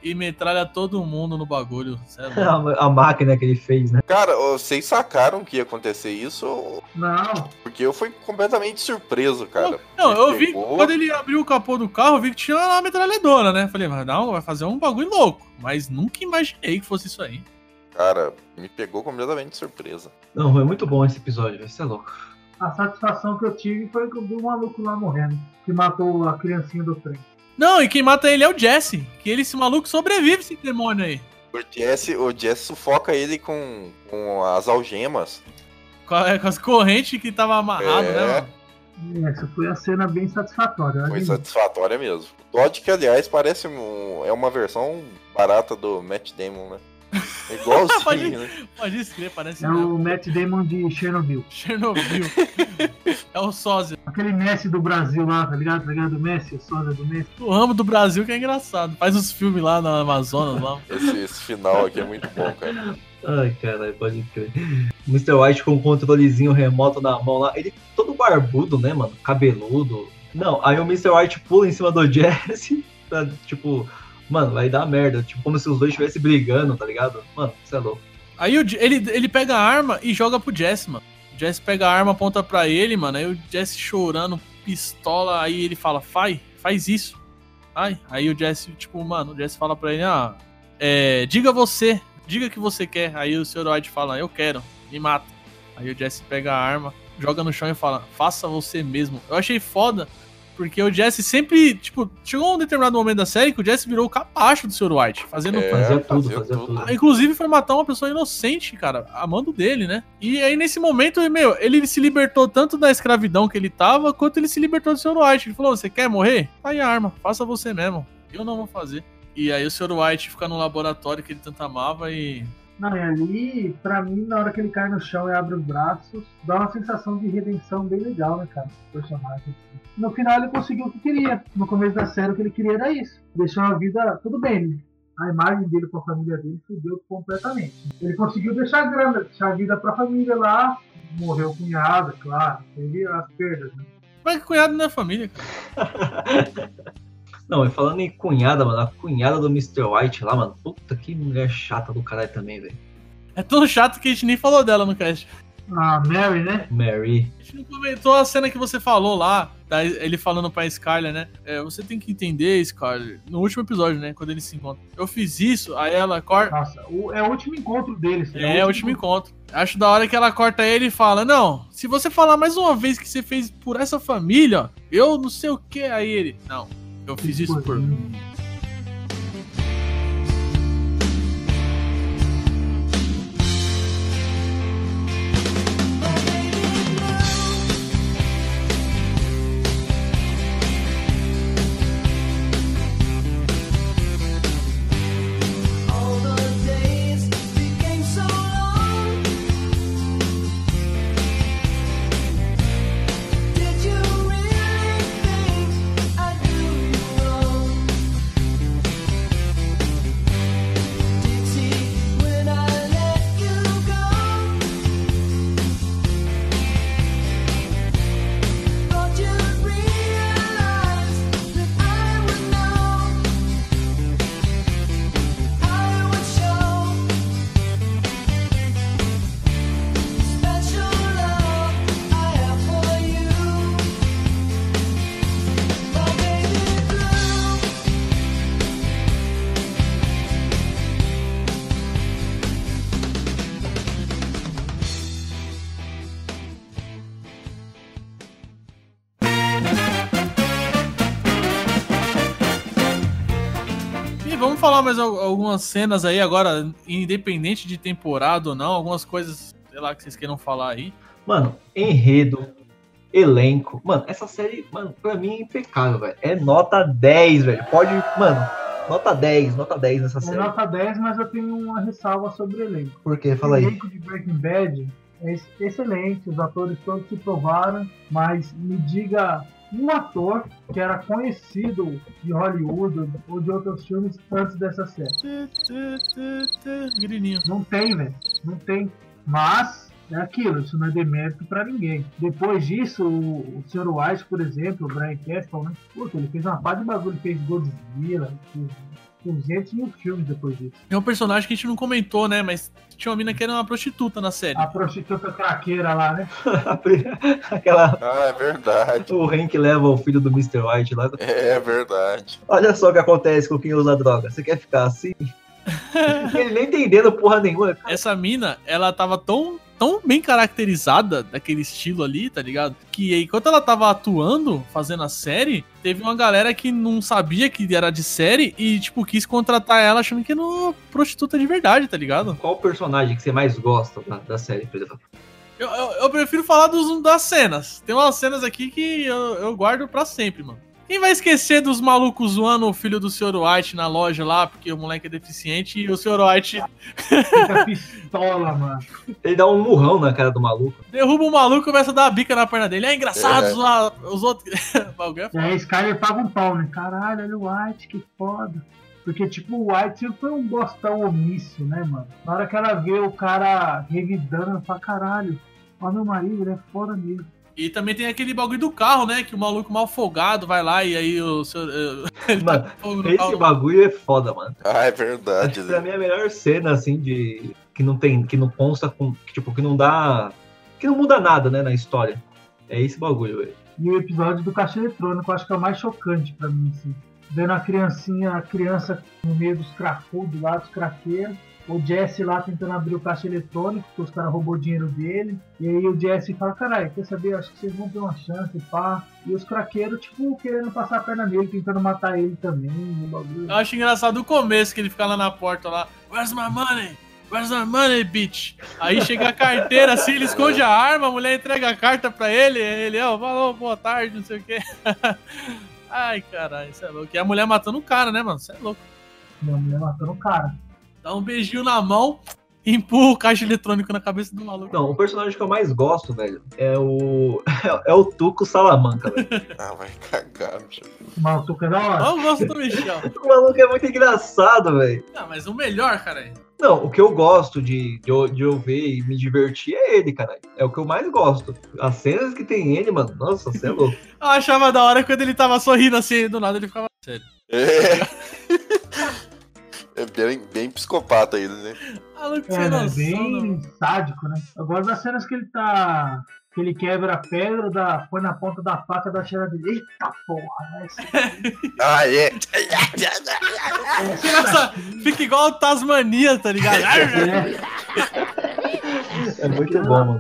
e metralha todo mundo no bagulho. É. <laughs> A, a máquina que ele fez, né? Cara, vocês sacaram que ia acontecer isso? Não, Porque eu fui completamente surpreso, cara. Não, eu Ele vi, pegou- quando ele abriu o capô do carro, eu vi que tinha uma metralhadora, né? Falei, mas não, vai fazer um bagulho louco. Mas nunca imaginei que fosse isso aí. Cara, me pegou completamente de surpresa. Não, foi muito bom esse episódio, velho. Você é louco. A satisfação que eu tive foi do maluco lá morrendo, que matou a criancinha do trem. Não, e quem mata ele é o Jesse. Que ele, esse maluco, sobrevive esse demônio aí. O Jesse, o Jesse sufoca ele com, com as algemas. Com, a- com as correntes que tava amarrado, É. né, mano? Essa foi a cena bem satisfatória. Foi satisfatória mesmo. O Dodge, que aliás parece um, é uma versão barata do Matt Damon, né? É Igualzinho, <laughs> Pode- né? Pode escrever, parece É mesmo. o Matt Damon de Chernobyl. Chernobyl. <laughs> é o sósia. Aquele Messi do Brasil lá, tá ligado? Tá ligado? Do Messi, o sósia do Messi. O ramo do Brasil que é engraçado. Faz os filmes lá na Amazonas, lá. Esse, esse final aqui é muito bom, cara. Ai, caralho, pode crer. O Mr. White com o controlezinho remoto na mão lá. Ele todo barbudo, né, mano? Cabeludo. Não, aí o Mr. White pula em cima do Jesse. <laughs> Pra, tipo, mano, vai dar merda. Tipo, como se os dois estivessem brigando, tá ligado? Mano, você é louco. Aí ele, ele pega a arma e joga pro Jesse, mano. O Jesse pega a arma, aponta pra ele, mano. Aí o Jesse chorando, pistola. Aí ele fala, faz, faz isso. Ai. Aí o Jesse, tipo, mano, o Jesse fala pra ele, ah, é, diga você, diga que você quer. Aí o Sr. White fala, eu quero, me mata. Aí o Jesse pega a arma, joga no chão e fala, faça você mesmo. Eu achei foda, porque o Jesse sempre, tipo, chegou um determinado momento da série que o Jesse virou o capacho do Sr. White, fazendo É, Fazia tudo, fazia tudo. ah, Inclusive foi matar uma pessoa inocente, cara, amando dele, né? E aí nesse momento, meu, ele se libertou tanto da escravidão que ele tava, quanto ele se libertou do Sr. White. Ele falou: "Você quer morrer? Tá aí a arma, faça você mesmo. Eu não vou fazer". E aí o Sr. White fica no laboratório que ele tanto amava e Não, e ali, pra mim, na hora que ele cai no chão e abre os braços, dá uma sensação de redenção bem legal, né, cara? O personagem. assim. No final ele conseguiu o que queria. No começo da série o que ele queria era isso. Deixou a vida. Tudo bem. A imagem dele com a família dele fudeu completamente. Ele conseguiu deixar a grana, deixar a vida pra família lá. Morreu o cunhado, é claro. Teve as perdas, né? Mas que cunhado não é família, cara. <laughs> Não, e falando em cunhada, mano, a cunhada do Mr. White lá, mano. Puta que mulher chata do caralho também, velho. É tão chato que a gente nem falou dela no cast. A Mary, né? Mary. A gente não comentou a cena que você falou lá, tá? ele falando pra Skyler, né? É, você tem que entender, Skyler, no último episódio, né? Quando eles se encontram. Eu fiz isso, aí ela corta. Nossa, o- é o último encontro deles. É, o último encontro. Acho da hora que ela corta ele e fala: Não, se você falar mais uma vez que você fez por essa família, ó, eu não sei o que. Aí ele: Não, eu fiz isso por mais al- algumas cenas aí agora, independente de temporada ou não, algumas coisas, sei lá, que vocês queiram falar aí. Mano, enredo, elenco. Mano, essa série, mano, pra mim é impecável, velho. É nota 10, velho. Pode, mano, nota 10, nota 10 nessa É série. nota 10, mas eu tenho uma ressalva sobre o elenco. Por quê? Fala o aí. elenco de Breaking Bad é ex- excelente, os atores todos se provaram, mas me diga um ator que era conhecido de Hollywood ou de outros filmes antes dessa série. Não tem, velho. Não tem. Mas é aquilo, isso não é demérito pra ninguém. Depois disso, o, o Sr. White, por exemplo, o Brian Castle, né? Puta, ele fez uma par de bagulho, ele fez Godzilla, fez 200 mil filmes depois disso. É um personagem que a gente não comentou, né? Mas tinha uma mina que era uma prostituta na série. A prostituta craqueira lá, né? <laughs> Aquela. Ah, é verdade. <laughs> O Hank leva o filho do Mr. White lá. É verdade. Olha só o que acontece com quem usa droga. Você quer ficar assim? <laughs> Ele nem entendendo porra nenhuma. Essa mina, ela tava tão, tão bem caracterizada daquele estilo ali, tá ligado? Que enquanto ela tava atuando, fazendo a série, teve uma galera que não sabia que era de série e, tipo, quis contratar ela achando que era uma prostituta de verdade, tá ligado? Qual o personagem que você mais gosta da, da série, por exemplo? Eu, eu, eu prefiro falar dos, das cenas. Tem umas cenas aqui que eu, eu guardo pra sempre, mano. Quem vai esquecer dos malucos zoando o filho do Sr. White na loja lá, porque o moleque é deficiente e o Sr. White Fica pistola, <laughs> mano. Ele dá um murrão na cara do maluco. derruba o maluco e começa a dar a bica na perna dele. É engraçado É. zoar os outros. <laughs> É E aí Skyler paga um pau, né? Caralho, olha o White, que foda. Porque, tipo, o White sempre foi um gostão omisso, né, mano? Na hora que ela vê o cara revidando, ela fala, caralho, ó meu marido, ele é foda mesmo. E também tem aquele bagulho do carro, né? Que o maluco mal folgado vai lá e aí o seu. <laughs> Mano, tá com fogo no Esse carro. bagulho é foda, mano. Ah, é verdade. Essa pra mim é a melhor cena, assim, de. Que não tem. Que não consta com. Que, tipo, que não dá. Que não muda nada, né, na história. É esse bagulho, velho. E o episódio do caixa eletrônico, eu acho que é o mais chocante pra mim, assim. Vendo a criancinha, a criança no meio dos cracudos lá, dos craqueiros. O Jesse lá tentando abrir o caixa eletrônico, porque os caras roubou o dinheiro dele. E aí o Jesse fala, caralho, quer saber? Acho que vocês vão ter uma chance, pá. E os craqueiros, tipo, querendo passar a perna nele, tentando matar ele também. Eu acho engraçado o começo que ele fica lá na porta lá. Where's my money? Where's my money, bitch? Aí chega a carteira assim, ele esconde a arma, a mulher entrega a carta pra ele, ele, ó, falou, boa tarde, não sei o quê. <laughs> Ai, caralho, isso é louco. E a mulher matando o cara, né, mano? Isso é louco. Minha mulher matando o cara. Dá um beijinho na mão, empurra o caixa eletrônico na cabeça do maluco. Não, o personagem que eu mais gosto, velho, é o. <laughs> É o Tuco Salamanca, velho. Ah, vai cagar, bicho. Mas o Tuca é da hora. Eu gosto do Michel. <laughs> O maluco é muito engraçado, velho. Não, mas o melhor, cara, Não, o que eu gosto de, de, eu- de eu ver e me divertir é ele, cara. É o que eu mais gosto. As cenas que tem ele, mano, nossa, você é louco. <laughs> eu achava da hora quando ele tava sorrindo assim, do nada ele ficava sério. É. É bem, bem psicopata ele, né? É, né? bem né? sádico, né? Eu gosto das cenas que ele tá. Que ele quebra a pedra, dá, põe na ponta da faca da cheira dele. Eita porra! né? <laughs> Ah, é. Nossa, fica igual o Tasmania, tá ligado? É, É muito bom, mano.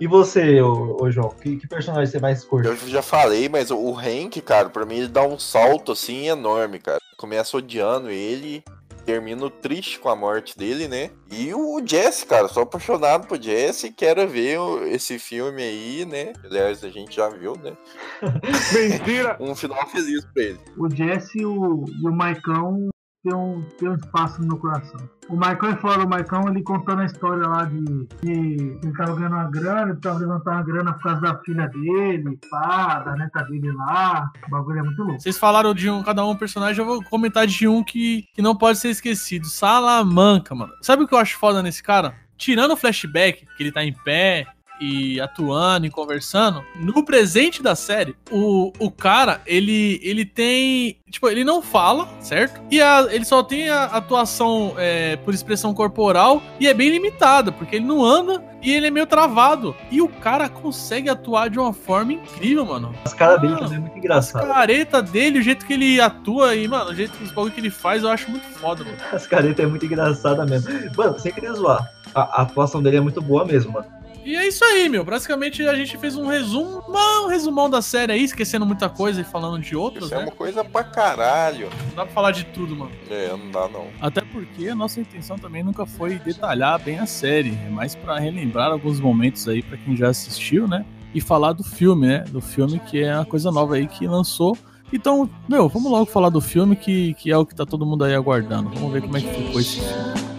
E você, ô, ô João, que, que personagem você mais curte? Eu já falei, mas o- o Hank, cara, pra mim ele dá um salto assim enorme, cara. Começa odiando ele, termino triste com a morte dele, né? E o Jesse, cara, sou apaixonado por Jesse e quero ver esse filme aí, né? Aliás, a gente já viu, né? <laughs> Mentira! Um final feliz pra ele. o Jesse e o, e o Maicão tem um, tem um espaço no meu coração. O Maicão é fora, o Maicão ele contando a história lá de, de ele tava ganhando uma grana, ele tava levantando uma grana por causa da filha dele, pá, da neta dele lá. O bagulho é muito louco. Vocês falaram de um, cada um personagem, eu vou comentar de um que, que não pode ser esquecido. Salamanca, mano. Sabe o que eu acho foda nesse cara? Tirando o flashback, que ele tá em pé e atuando e conversando, no presente da série, o, o cara, ele, ele tem. Tipo, ele não fala, certo? E a- ele só tem a atuação é, por expressão corporal e é bem limitada, porque ele não anda e ele é meio travado. E o cara consegue atuar de uma forma incrível, mano. As caras dele também é muito A engraçado. careta dele, o jeito que ele atua e, mano, o jeito que os bagulho que ele faz, eu acho muito foda, mano. As caretas é muito engraçada mesmo. Mano, sem querer zoar. A, a atuação dele é muito boa mesmo, mano. E é isso aí, meu. Basicamente a gente fez um resumo, um resumão da série aí, esquecendo muita coisa e falando de outras, Isso é né? uma coisa pra caralho. Não dá pra falar de tudo, mano. É, não dá não. Até porque a nossa intenção também nunca foi detalhar bem a série, é mais pra relembrar alguns momentos aí pra quem já assistiu, né? E falar do filme, né? Do filme que é uma coisa nova aí que lançou. Então, meu, vamos logo falar do filme que, que é o que tá todo mundo aí aguardando. Vamos ver como é que ficou esse filme.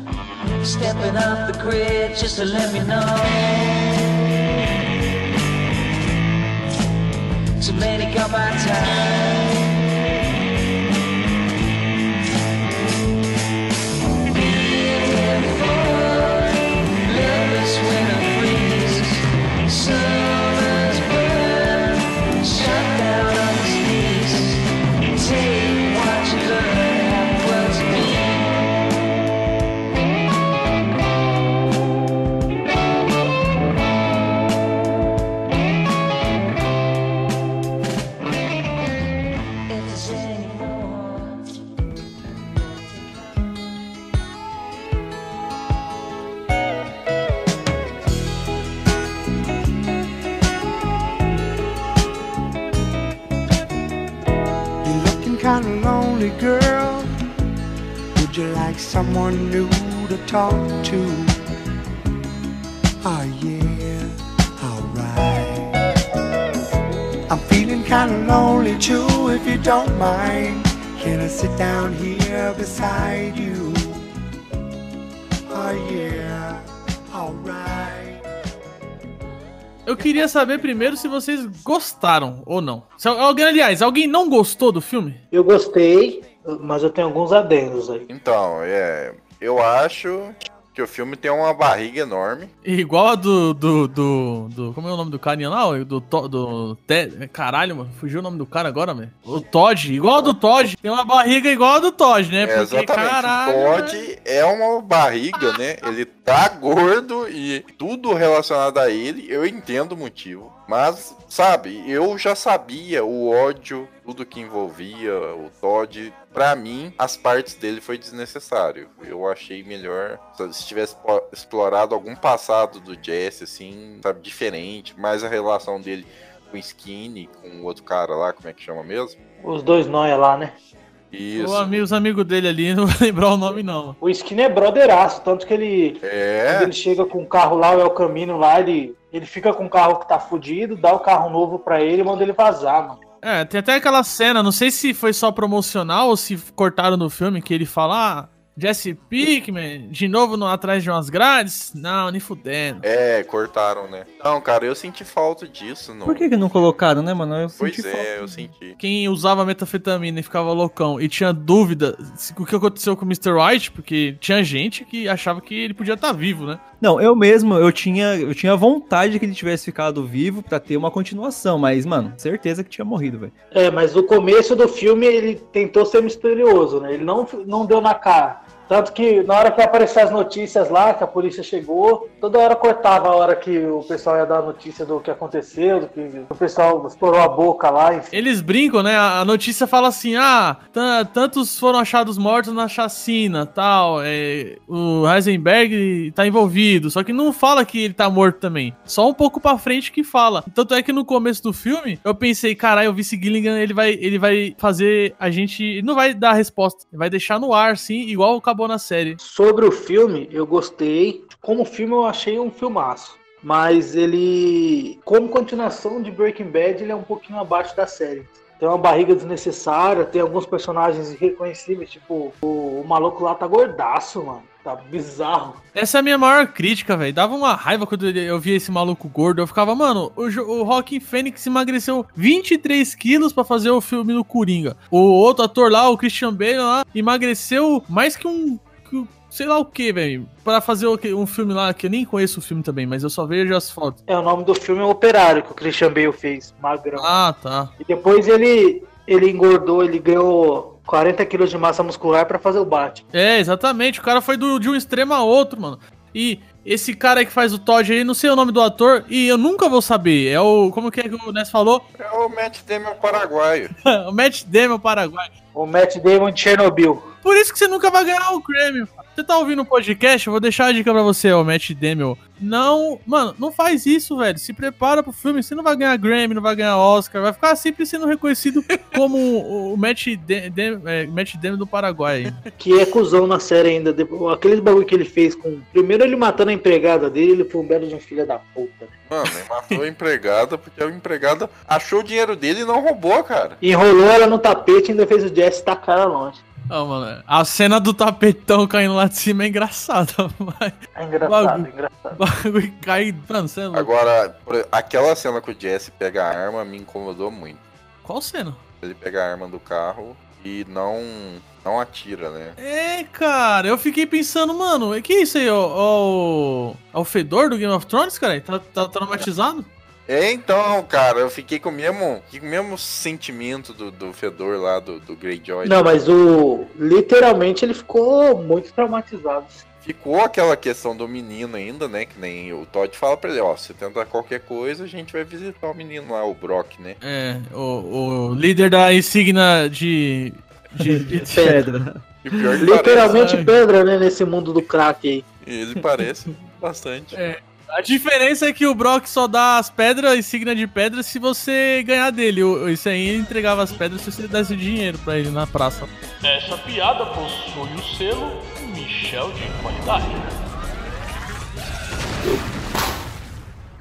Stepping off the grid just to let me know. Too many got my time. Lonely, girl? Would you like someone new to talk to? Oh, yeah, alright. I'm feeling kinda lonely too, if you don't mind. Can I sit down here beside you? Oh, yeah, Eu queria saber primeiro se vocês gostaram ou não. Se al- alguém, aliás, alguém não gostou do filme? Eu gostei, mas eu tenho alguns adendos aí. Então, é. Eu acho que o filme tem uma barriga enorme. Igual a do, do, do, do- Como é o nome do carinha lá? Do, To- do Ted. Caralho, mano. Fugiu o nome do cara agora, velho. O Todd. Igual a do Todd. Tem uma barriga igual a do Todd, né? É, exatamente. o Todd é uma barriga, né? Ele tá gordo e tudo relacionado a ele, eu entendo o motivo. Mas, sabe, eu já sabia o ódio, tudo que envolvia o Todd. Pra mim, as partes dele foi desnecessário. Eu achei melhor se tivesse explorado algum passado do Jesse, assim, sabe, diferente. Mais a relação dele com o Skinny, com o outro cara lá, como é que chama mesmo? Os dois nóia lá, né? Isso. Ami- os amigos dele ali, <laughs> não vou lembrar o nome, não. O Skinny é brotheraço, tanto que ele. É. Ele chega com o carro lá, o El Camino lá, ele, ele fica com o carro que tá fudido, dá o carro novo pra ele e manda ele vazar, mano. É, tem até aquela cena, não sei se foi só promocional ou se cortaram no filme, que ele fala, ah, Jesse Pinkman, de novo no, atrás de umas grades? Não, nem fudendo. É, cortaram, né? Não, cara, eu senti falta disso. No... Por que, que não colocaram, né, mano? Eu Pois senti é, falta. eu senti. Quem usava metafetamina e ficava loucão e tinha dúvida se- o que aconteceu com o Mr. White, porque tinha gente que achava que ele podia estar vivo, né? Não, eu mesmo, eu tinha, eu tinha vontade que ele tivesse ficado vivo pra ter uma continuação, mas, mano, certeza que tinha morrido, velho. É, mas no começo do filme ele tentou ser misterioso, né? Ele não, não deu na cara. Tanto que na hora que apareceu as notícias lá, que a polícia chegou, toda hora cortava a hora que o pessoal ia dar a notícia do que aconteceu, do que o pessoal explorou a boca lá, enfim. Eles brincam, né? A notícia fala assim: ah, tan- tantos foram achados mortos na chacina, tal. É, o Heisenberg tá envolvido. Só que não fala que ele tá morto também. Só um pouco pra frente que fala. Tanto é que no começo do filme, eu pensei, caralho, o Vice Gilligan, ele vai, ele vai fazer a gente. Ele não vai dar a resposta. Ele vai deixar no ar, sim, igual acabou na série. Sobre o filme, eu gostei. Como filme, eu achei um filmaço. Mas ele, como continuação de Breaking Bad, ele é um pouquinho abaixo da série. Tem uma barriga desnecessária, tem alguns personagens irreconhecíveis, tipo, o, o maluco lá tá gordaço, mano. Tá bizarro. Essa é a minha maior crítica, velho. Dava uma raiva quando eu via esse maluco gordo. Eu ficava, mano, o, o Rockin' Fênix emagreceu 23 quilos pra fazer o filme do Coringa. O outro ator lá, o Christian Bale lá, emagreceu mais que um. Sei lá o que, velho. Pra fazer um filme lá, que eu nem conheço o filme também, mas eu só vejo as fotos. É, o nome do filme é Operário, que o Christian Bale fez, magrão. Ah, tá. E depois ele, ele engordou, ele ganhou 40 quilos de massa muscular pra fazer o Batman. É, exatamente. O cara foi do- de um extremo a outro, mano. E esse cara que faz o Todd aí, não sei o nome do ator, e eu nunca vou saber. É o. Como que é que o Ness falou? É o Matt Damon paraguaio. <laughs> o Matt Damon Paraguai. O Matt Damon de Chernobyl. Por isso que você nunca vai ganhar o Grammy. Você tá ouvindo o podcast? Eu vou deixar a dica pra você, ó, Matt Damon. Não, mano, não faz isso, velho. Se prepara pro filme. Você não vai ganhar Grammy, não vai ganhar Oscar. Vai ficar sempre sendo reconhecido como o, Matt, Da- Dam- é, Matt Damon do Paraguai. Que é cuzão na série ainda. Aquele bagulho que ele fez com. Primeiro ele matando a empregada dele, ele foi um belo de um filho da puta. né? Mano, ele matou a empregada porque a empregada achou o dinheiro dele e não roubou, cara. Enrolou ela no tapete e ainda fez o Jesse tacar ela longe. Ah, mano, a cena do tapetão caindo lá de cima é engraçada, <laughs> mas. É engraçado, Bagulho. é engraçado. O bagulho cai. Mano, você é. Agora, por- aquela cena que o Jesse pega a arma me incomodou muito. Qual cena? Ele pega a arma do carro e não, não atira, né? É, cara, eu fiquei pensando, mano, que isso aí, ó, ó, ó o fedor do Game of Thrones, cara? Tá, tá traumatizado? É, então, cara, eu fiquei com o mesmo, fiquei com o mesmo sentimento do, do fedor lá, do, do Greyjoy. Não, mas o. Literalmente ele ficou muito traumatizado. Ficou aquela questão do menino ainda, né? Que nem o Todd fala pra ele, ó, se tentar qualquer coisa, a gente vai visitar o menino lá, o Brock, né? É, o, o líder da insígnia de. de, <laughs> de Pedra. E pior que Literalmente parece. pedra, né? Nesse mundo do crack aí. Ele parece bastante. É. A diferença é que o Brock só dá as pedras, insígnia de pedra, se você ganhar dele. O- Isso aí ele entregava as pedras se você desse dinheiro pra ele na praça. Essa piada possui o selo Michel de qualidade.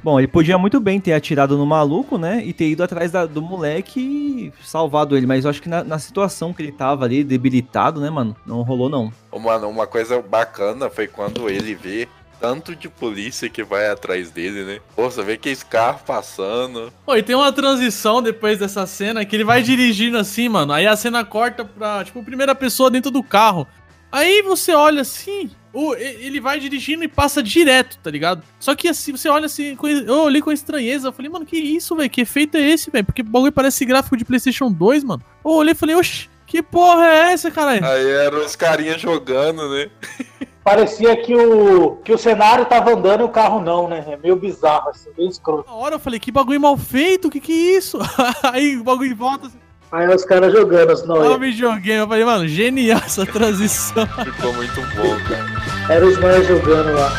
Bom, ele podia muito bem ter atirado no maluco, né? E ter ido atrás da- do moleque e salvado ele. Mas eu acho que na, na situação que ele tava ali, debilitado, né, mano? Não rolou, não. Ô, Mano, uma coisa bacana foi quando ele vê tanto de polícia que vai atrás dele, né? Pô, você vê que esse carro passando. Pô, e tem uma transição depois dessa cena que ele vai dirigindo assim, mano. Aí a cena corta pra, tipo, primeira pessoa dentro do carro. Aí você olha assim, o, ele vai dirigindo e passa direto, tá ligado? Só que assim, você olha assim, eu olhei com estranheza, eu falei, mano, que isso, velho? Que efeito é esse, velho? Porque o bagulho parece gráfico de PlayStation 2, mano. Eu olhei e falei, oxi, que porra é essa, caralho? Aí eram os carinhas jogando, né? <laughs> Parecia que o, que o cenário tava andando e o carro não, né? É meio bizarro, assim, bem escroto. Na hora eu falei, que bagulho mal feito, que que é isso? <laughs> Aí o bagulho volta assim, Aí os caras jogando as ó, o noias. videogame. Eu falei, mano, genial essa transição. Ficou muito bom, cara. Era os noias jogando lá.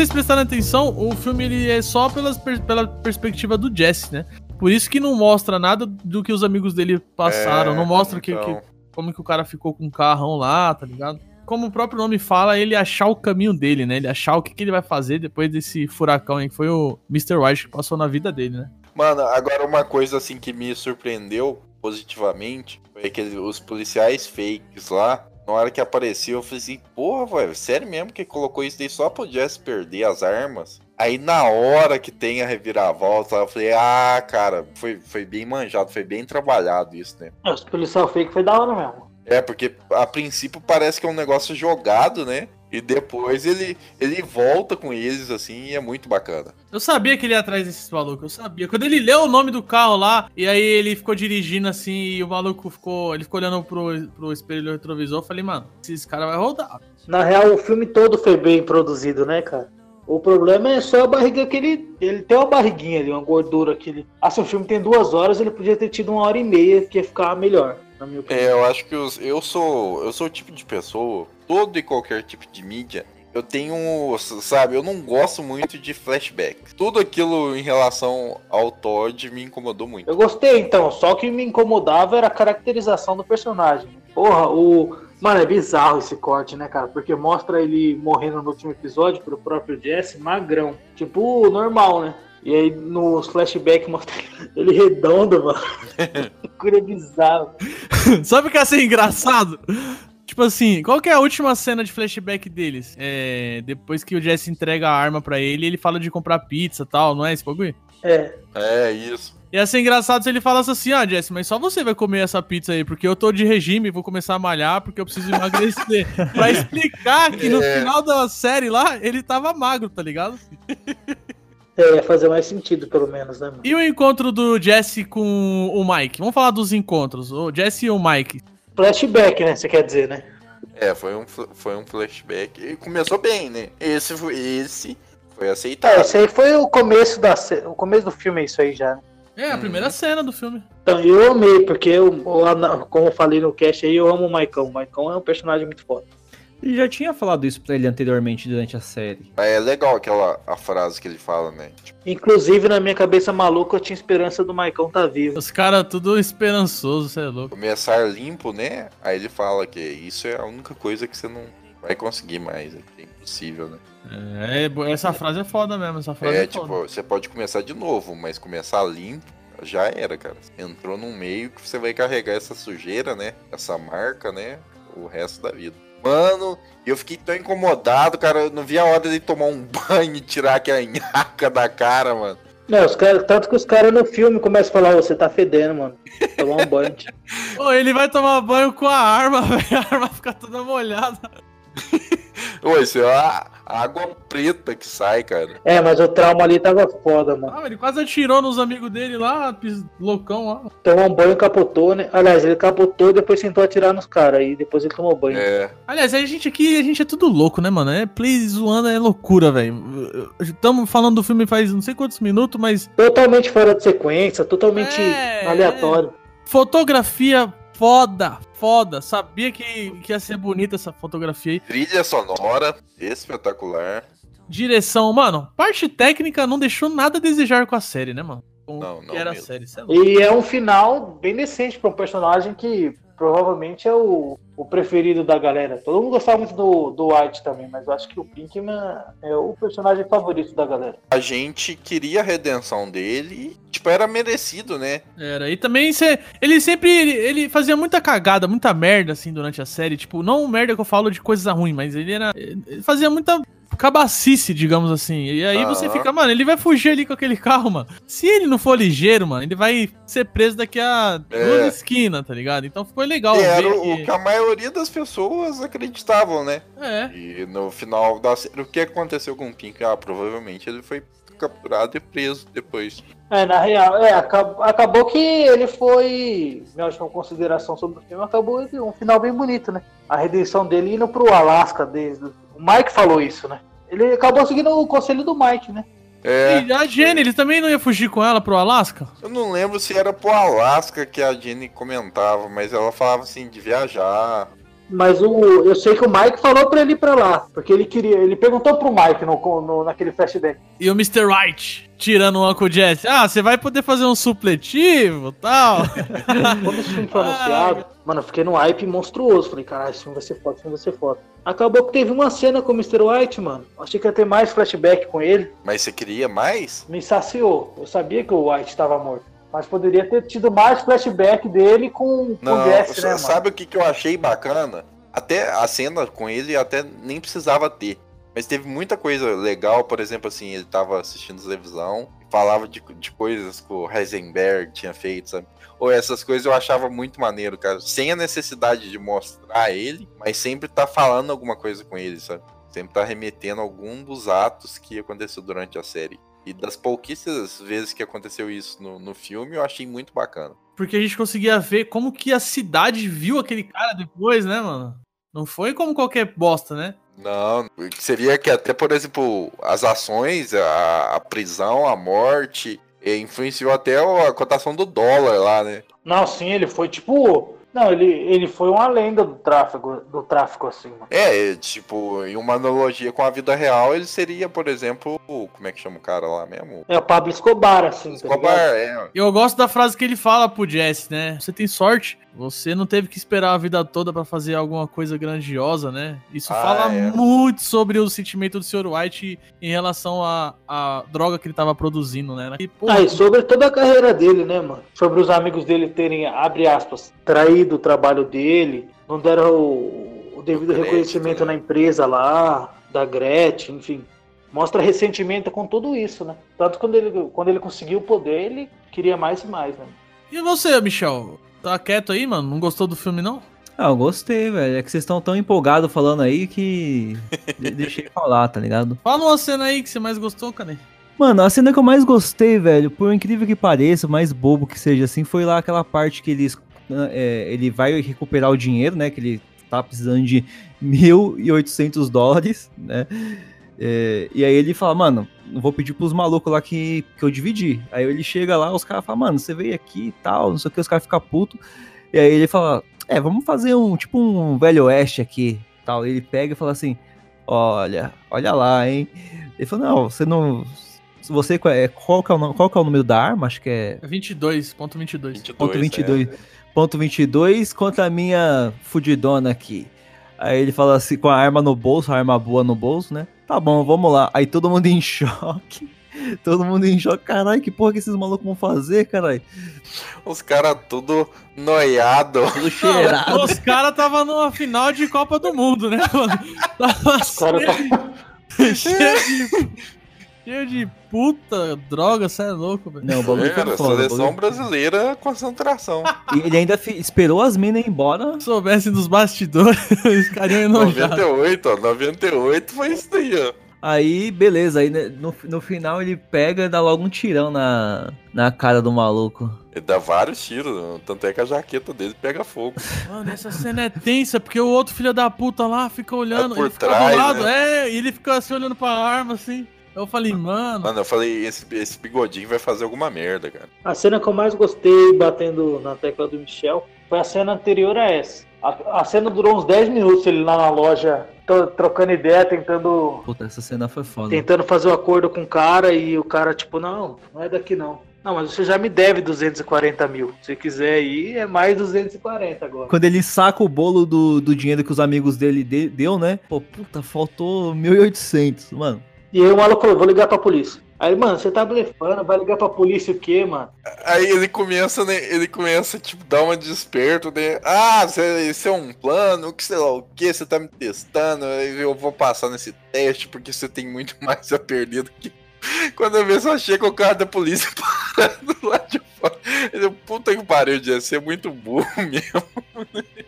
Vocês prestarem atenção, o filme ele é só pelas pela perspectiva do Jesse, né? Por isso que não mostra nada do que os amigos dele passaram, É, não mostra que, então. que- como que o cara ficou com o carrão lá, tá ligado? Como o próprio nome fala, ele achar o caminho dele, né? Ele achar o que, que ele vai fazer depois desse furacão aí, que foi o Mr. White que passou na vida dele, né? Mano, agora uma coisa assim que me surpreendeu positivamente foi que os policiais fakes lá, na hora que apareceu, eu falei assim, porra, velho, sério mesmo que colocou isso daí só pro Jesse perder as armas? Aí na hora que tem a reviravolta, eu falei, ah, cara, foi, foi bem manjado, foi bem trabalhado isso, né? É, Os policial fake foi da hora mesmo. É, porque a princípio parece que é um negócio jogado, né? E depois ele, ele volta com eles, assim, e é muito bacana. Eu sabia que ele ia atrás desses malucos, eu sabia. Quando ele leu o nome do carro lá, e aí ele ficou dirigindo assim, e o maluco ficou. Ele ficou olhando pro, pro espelho retrovisor, eu falei, mano, esses caras vai rodar. Na real, o filme todo foi bem produzido, né, cara? O problema é só a barriga que ele. Ele tem uma barriguinha ali, uma gordura que ele. Ah, se o filme tem duas horas, ele podia ter tido uma hora e meia, que ia ficar melhor, na minha opinião. É, eu acho que os, eu sou eu sou o tipo de pessoa, todo e qualquer tipo de mídia, eu tenho, sabe, eu não gosto muito de flashback. Tudo aquilo em relação ao Todd me incomodou muito. Eu gostei então, só que me incomodava era a caracterização do personagem. Porra, o. Mano, é bizarro esse corte, né, cara? Porque mostra ele morrendo no último episódio pro próprio Jesse, magrão. Tipo, normal, né? E aí nos flashbacks mostra <laughs> ele redondo, mano. <laughs> Cura bizarro. <laughs> Sabe o que ia ser engraçado? Tipo assim, qual que é a última cena de flashback deles? É. Depois que o Jesse entrega a arma pra ele, ele fala de comprar pizza e tal, não é esse bagulho? É. É, isso. Ia ser engraçado se ele falasse assim, ah, Jesse, mas só você vai comer essa pizza aí, porque eu tô de regime, vou começar a malhar, porque eu preciso emagrecer. pra explicar que no É. final da série lá, ele tava magro, tá ligado? É, ia fazer mais sentido, pelo menos, né, mano? E o encontro do Jesse com o Mike? Vamos falar dos encontros. O Jesse e o Mike. Flashback, né? Você quer dizer, né? É, foi um, foi um flashback. E começou bem, né? Esse, foi- esse foi Tá, aceitável. esse aí foi o começo da o começo do filme, é isso aí já. né? É, a primeira cena do filme. Então, eu amei, porque eu, como eu falei no cast aí, eu amo o Maicon. O Maicon é um personagem muito foda. Ele já tinha falado isso pra ele anteriormente durante a série. É legal aquela a frase que ele fala, né? Tipo, Inclusive, na minha cabeça maluca, eu tinha esperança do Maicon tá vivo. Os caras tudo esperançoso, você é louco. começar limpo, né? Aí ele fala que isso é a única coisa que você não vai conseguir mais. É impossível, né? É, bo- essa frase é foda mesmo, essa frase é, É, tipo, foda. você pode começar de novo, mas começar limpo já era, cara. Você entrou num meio que você vai carregar essa sujeira, né? Essa marca, né? O resto da vida. Mano, eu fiquei tão incomodado, cara. Eu não vi a hora de tomar um <laughs> banho e tirar aquela nhaca da cara, mano. Não, os cara, tanto que os caras no filme começam a falar, "Ô, você tá fedendo, mano. Tomar um banho. <laughs> Pô, ele vai tomar banho com a arma, <laughs> velho. A arma fica toda molhada. Ô, isso é água preta que sai, cara. É, mas o trauma ali tava foda, mano. Ah, ele quase atirou nos amigos dele lá, pis- loucão lá. Tomou um banho e capotou, né? Aliás, ele capotou e depois tentou atirar nos caras. E depois ele tomou banho. É. Aliás, a gente aqui, a gente é tudo louco, né, mano? É play zoando, é loucura, velho. Estamos falando do filme faz não sei quantos minutos, mas Totalmente fora de sequência, totalmente É, aleatório. fotografia foda, foda. Sabia que, que ia ser bonita essa fotografia aí. Trilha sonora, espetacular. Direção, mano, parte técnica não deixou nada a desejar com a série, né, mano? Com Não, que não era a mesmo. série, sei lá. E é um final bem decente pra um personagem que provavelmente é o, o preferido da galera. Todo mundo gostava muito do, do White também, mas eu acho que o Pinkman é o personagem favorito da galera. A gente queria a redenção dele e, tipo, era merecido, né? Era, e também cê, ele sempre ele, ele fazia muita cagada, muita merda assim durante a série, tipo, não merda que eu falo de coisa ruim, mas ele era ele fazia muita cabacice, digamos assim. E aí você fica, mano, ele vai fugir ali com aquele carro, mano. Se ele não for ligeiro, mano, ele vai ser preso daqui a É. duas esquinas, tá ligado? Então foi legal E era o, que- que a maioria das pessoas acreditavam, né? É. E no final da série, o que aconteceu com o Pink? Ah, provavelmente ele foi capturado e preso depois. É, na real, é, acabou, acabou que ele foi. Minha última consideração sobre o filme acabou de um final bem bonito, né? A redenção dele indo pro Alasca desde. O Mike falou isso, né? Ele acabou seguindo o conselho do Mike, né? É, E a Jenny, eles também não ia fugir com ela pro Alasca? eu não lembro se era pro Alasca que a Jenny comentava, mas ela falava assim de viajar. Mas o, eu sei que o Mike falou pra ele ir pra lá, porque ele queria. Ele perguntou pro Mike no, no- naquele flashback. E o Mr. Right tirando o Uncle Jesse. Ah, você vai poder fazer um supletivo tal. <laughs> Quando esse filme foi anunciado, mano, eu fiquei num hype monstruoso. Falei, caralho, esse filme vai ser foda, esse filme vai ser foda. Acabou que teve uma cena com o Mr. White, mano. Achei que ia ter mais flashback com ele. Mas você queria mais? Me saciou. Eu sabia que o White estava morto. Mas poderia ter tido mais flashback dele com, com Não, o Jesse, né, mano? sabe o que, que eu achei bacana? Até a cena com ele até nem precisava ter. Mas teve muita coisa legal, por exemplo, assim, ele tava assistindo televisão, falava de, de coisas que o Heisenberg tinha feito, sabe? Ou essas coisas eu achava muito maneiro, cara. Sem a necessidade de mostrar ele, mas sempre tá falando alguma coisa com ele, sabe? Sempre tá remetendo a algum dos atos que aconteceu durante a série. E das pouquíssimas vezes que aconteceu isso no, no filme, eu achei muito bacana. Porque a gente conseguia ver como que a cidade viu aquele cara depois, né, mano? Não foi como qualquer bosta, né? Não, seria que até, por exemplo, as ações, a, a prisão, a morte, eh, influenciou até a cotação do dólar lá, né? Não, sim, ele foi tipo. Não, ele, ele foi uma lenda do tráfego, do tráfico, assim, mano. É, tipo, em uma analogia com a vida real, ele seria, por exemplo, o- como é que chama o cara lá mesmo? É o Pablo Escobar, assim, tá Escobar, ligado? é. Eu gosto da frase que ele fala pro Jesse, né? Você tem sorte. Você não teve que esperar a vida toda pra fazer alguma coisa grandiosa, né? Isso Ah, fala é. muito sobre o sentimento do Sr. White em relação à, à droga que ele tava produzindo, né? E, pô, Ah, e sobre toda a carreira dele, né, mano? Sobre os amigos dele terem, abre aspas, traído o trabalho dele, não deram o, o devido crédito, reconhecimento né? na empresa lá, da Gretchen, enfim. Mostra ressentimento com tudo isso, né? Tanto quando ele, quando ele conseguiu o poder, ele queria mais e mais, né? E você, Michel? Tá quieto aí, mano? Não gostou do filme, não? Ah, eu gostei, velho. É que vocês estão tão empolgados falando aí que. de- <laughs> Deixei falar, tá ligado? Fala uma cena aí que você mais gostou, cara. Mano, a cena que eu mais gostei, velho, por incrível que pareça, mais bobo que seja assim, foi lá aquela parte que eles, é, ele vai recuperar o dinheiro, né? Que ele tá precisando de <laughs> 1.800 dólares, né? É, e aí ele fala, mano, não vou pedir pros malucos lá que, que eu dividi. Aí ele chega lá, os caras falam, mano, você veio aqui e tal, não sei o que, os caras ficam putos. E aí ele fala, é, vamos fazer um, tipo um velho oeste aqui, tal. Ele pega e fala assim, olha, olha lá, hein. Ele falou, não, você não... se Você, é, qual, que é o, qual que é o número da arma? Acho que é É 22, ponto 22. 22, ponto é. 22. Ponto 22 contra a minha fudidona aqui. Aí ele fala assim, com a arma no bolso, a arma boa no bolso, né? Tá bom, vamos lá. Aí todo mundo em <laughs> choque. Todo mundo em choque. Caralho, que porra que esses malucos vão fazer, caralho? Os caras tudo noiado. Tudo cheirado. Os caras tava numa final de Copa do Mundo, né, mano? Tava cara tá- cheio, cheio de. Cheio de puta, droga, você é louco, velho. Não, o bagulho foi Era, foda, seleção bagulho- brasileira, concentração. E ele ainda esperou as minas ir embora. Se soubessem dos bastidores, <laughs> eles ficariam enojados. 98, ó. 98 foi isso daí, ó. Aí, beleza. Aí né, no, no final ele pega e dá logo um tirão na, na cara do maluco. Ele dá vários tiros, tanto é que a jaqueta dele pega fogo. <laughs> Mano, essa cena é tensa, porque o outro filho da puta lá fica olhando, É por ele fica trás, do lado, né? é, e ele fica assim olhando pra arma, assim. Eu falei, mano, Mano, eu falei, esse, esse bigodinho vai fazer alguma merda, cara. A cena que eu mais gostei, batendo na tecla do Michel, foi a cena anterior a essa. A, a cena durou uns 10 minutos, ele lá na loja, trocando ideia, tentando, Puta, essa cena foi foda. tentando fazer o acordo com o cara, e o cara, tipo, não, não é daqui não. Não, mas você já me deve 240 mil. Se quiser ir, é mais 240 agora. Quando ele saca o bolo do, do dinheiro que os amigos dele de- deu, né? Pô, puta, faltou 1.800, mano. E aí o maluco falou, vou ligar pra polícia. Aí, mano, você tá blefando, vai ligar pra polícia o quê, mano? Aí ele começa, né? Ele começa, tipo, dar uma desperto, né? Ah, isso é um plano, que sei lá o que, você tá me testando, eu vou passar nesse teste porque você tem muito <laughs> mais a perder do que. <laughs> Quando eu vejo só chega o cara da polícia <laughs> parando lá de fora. Ele, puta que pariu, de ser muito burro mesmo.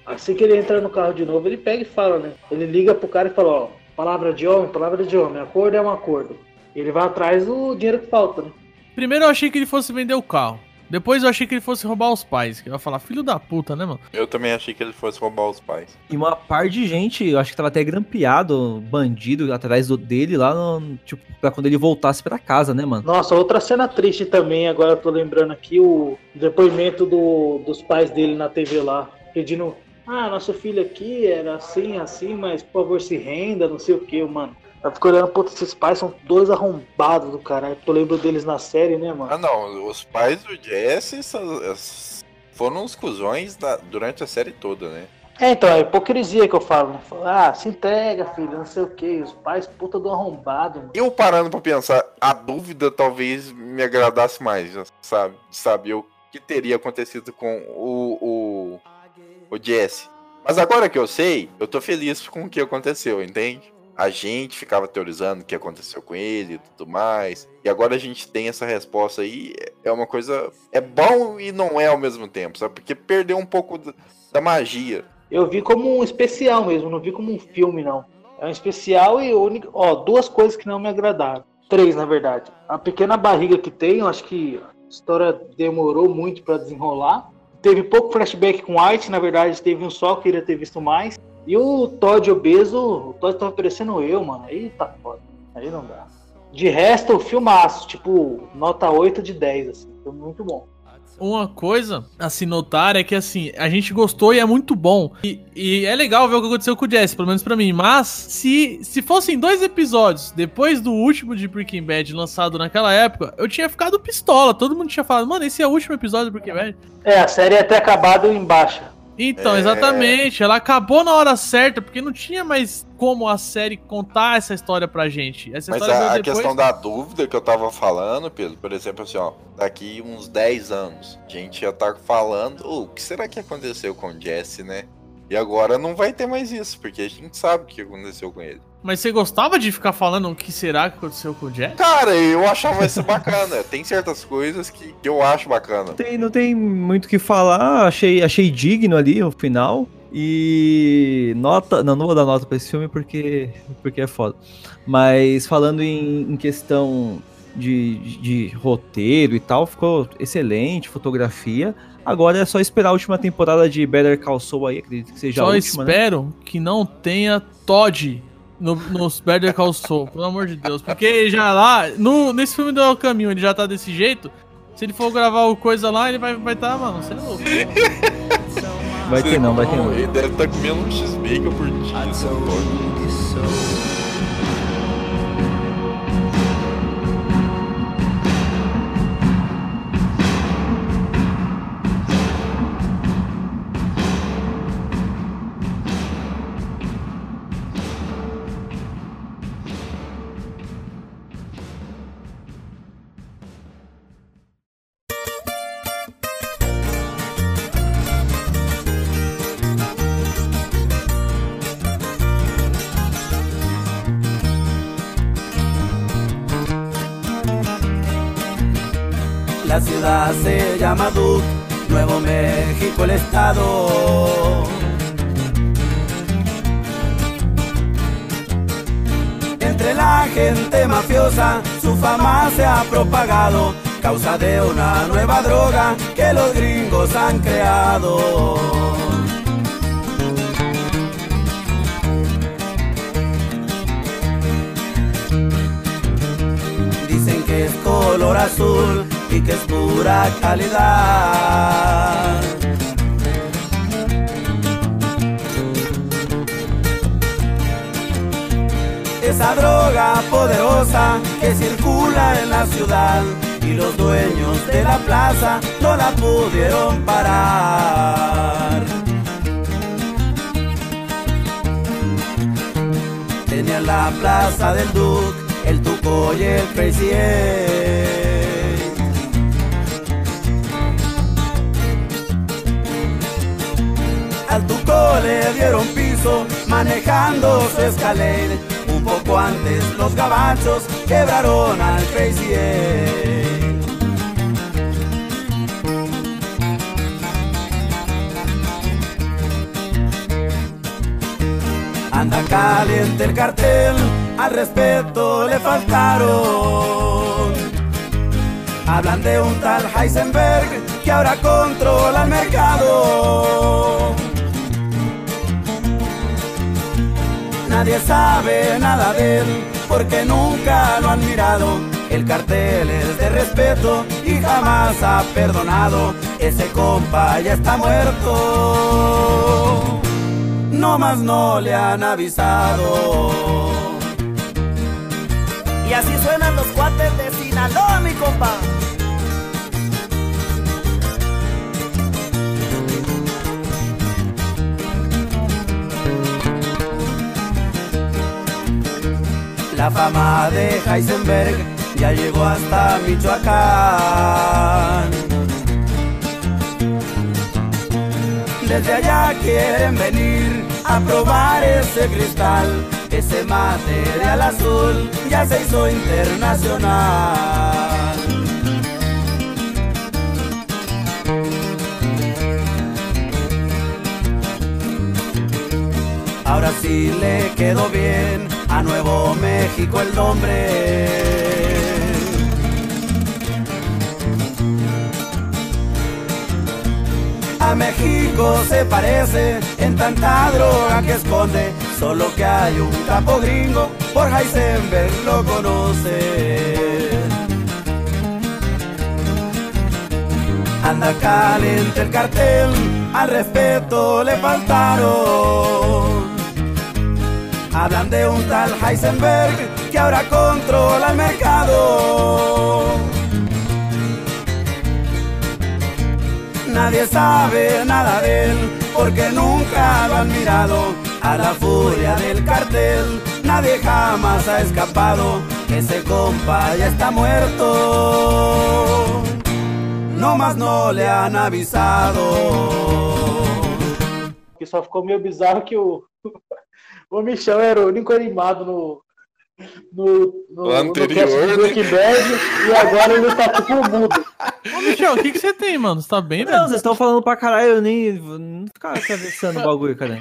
Assim que ele entra no carro de novo, ele pega e fala, né? Ele liga pro cara e fala, ó, palavra de homem, palavra de homem, acordo é um acordo. Ele vai atrás do dinheiro que falta, né? primeiro eu achei que ele fosse vender o carro. Depois eu achei que ele fosse roubar os pais. Que eu ia falar, filho da puta, né, mano? Eu também achei que ele fosse roubar os pais. E uma par de gente, eu acho que tava até grampeado, bandido atrás do, dele lá, no, tipo, pra quando ele voltasse pra casa, né, mano? Nossa, outra cena triste também, agora eu tô lembrando aqui, o depoimento do, dos pais dele na TV lá, pedindo, ah, nosso filho aqui era assim, assim, mas por favor se renda, não sei o que, mano. Eu fico olhando, puta, esses pais são dois arrombados do caralho, eu lembro deles na série, né, mano? Ah, não, os pais do Jesse foram os cuzões da- durante a série toda, né? É, então, é hipocrisia que eu falo, né? Ah, se entrega, filho, não sei o que, os pais puta do arrombado, mano. Eu parando pra pensar, a dúvida talvez me agradasse mais, sabe? Saber o que teria acontecido com o, o, o Jesse. Mas agora que eu sei, eu tô feliz com o que aconteceu, entende? A gente ficava teorizando o que aconteceu com ele e tudo mais. E agora a gente tem essa resposta aí. É uma coisa. É bom e não é ao mesmo tempo, sabe? Porque perdeu um pouco da- magia. Eu vi como um especial mesmo, não vi como um filme, não. É um especial e único. Ó, duas coisas que não me agradaram. Três, na verdade. A pequena barriga que tem, eu acho que a história demorou muito pra desenrolar. Teve pouco flashback com arte, na verdade, teve um só, queria ter visto mais. E o Todd obeso, o Todd tava parecendo eu, mano. Aí tá foda. Aí não dá. De resto, filmaço, tipo, nota 8 de 10, assim. Foi muito bom. Uma coisa a se notar é que, assim, a gente gostou e é muito bom. E, e é legal ver o que aconteceu com o Jesse, pelo menos pra mim. Mas, se, se fossem dois episódios depois do último de Breaking Bad lançado naquela época, eu tinha ficado pistola. Todo mundo tinha falado, mano, esse é o último episódio do Breaking Bad. É, a série ia ter acabado em baixa. Então, É. exatamente. Ela acabou na hora certa, porque não tinha mais como a série contar essa história pra gente. Essa Mas história a, a depois. questão da dúvida que eu tava falando, Pedro, por exemplo, assim, ó, daqui uns 10 anos, a gente já tá falando, "Ô, o que será que aconteceu com o Jesse, né? E agora não vai ter mais isso, porque a gente sabe o que aconteceu com ele. Mas você gostava de ficar falando o que será que aconteceu com o Jesse? Cara, eu achava isso bacana. <laughs> Tem certas coisas que, que eu acho bacana. Tem, não tem muito o que falar, achei, achei digno ali o final. E nota. Não, não vou dar nota pra esse filme porque, porque é foda. Mas falando em, em questão de, de, de roteiro e tal, ficou excelente, fotografia. Agora é só esperar a última temporada de Better Call Saul aí, acredito que seja Só a última, né? espero que não tenha Todd no, nos Better Call Saul, pelo amor de Deus. Porque já lá, no, nesse filme do El Caminho, ele já tá desse jeito. Se ele for gravar o coisa lá, ele vai vai tá, mano, você é louco. <laughs> Vai ter não, vai ter não. Ele deve estar comendo um X-Bacon por dia. Nuevo México el estado. Entre la gente mafiosa su fama se ha propagado, causa de una nueva droga que los gringos han creado. Dicen que es color azul y que es pura calidad. Esa droga poderosa que circula en la ciudad y los dueños de la plaza no la pudieron parar. Tenían la plaza del Duke, el Tuco y el Crazy le dieron piso manejando su Escalade. Un poco antes los gabachos quebraron al Crazy. Anda caliente el cartel, al respeto le faltaron. Hablan de un tal Heisenberg que ahora controla el mercado. Nadie sabe nada de él porque nunca lo han mirado. El cartel es de respeto y jamás ha perdonado. Ese compa ya está muerto. No más no le han avisado. Y así suenan los cuates de Sinaloa, mi compa. La fama de Heisenberg ya llegó hasta Michoacán. Desde allá quieren venir a probar ese cristal, ese material azul ya se hizo internacional. Ahora sí le quedó bien a Nuevo México el nombre. A México se parece en tanta droga que esconde, solo que hay un capo gringo, por Heisenberg lo conoce. Anda caliente el cartel, al respeto le faltaron. Hablan de un tal Heisenberg que ahora controla el mercado. Nadie sabe nada de él porque nunca lo han mirado. A la furia del cartel nadie jamás ha escapado. Ese compa ya está muerto. No más no le han avisado. Que só ficou meio bizarro que o, o Michel era o único animado no, no, no, O anterior, no né? Bad e agora ele tá tipo mudo. Ô, Michel, o que, que você tem, mano? Você tá bem, Não, velho? vocês estão falando pra caralho, eu nem. Não ficar atravessando o bagulho, cara.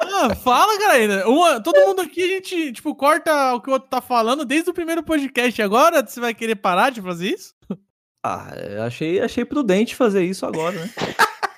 Ah, fala, galera. Uma, todo mundo aqui, a gente, tipo, corta o que o outro tá falando desde o primeiro podcast. Agora você vai querer parar de fazer isso? Ah, eu achei, achei prudente fazer isso agora, né? <laughs>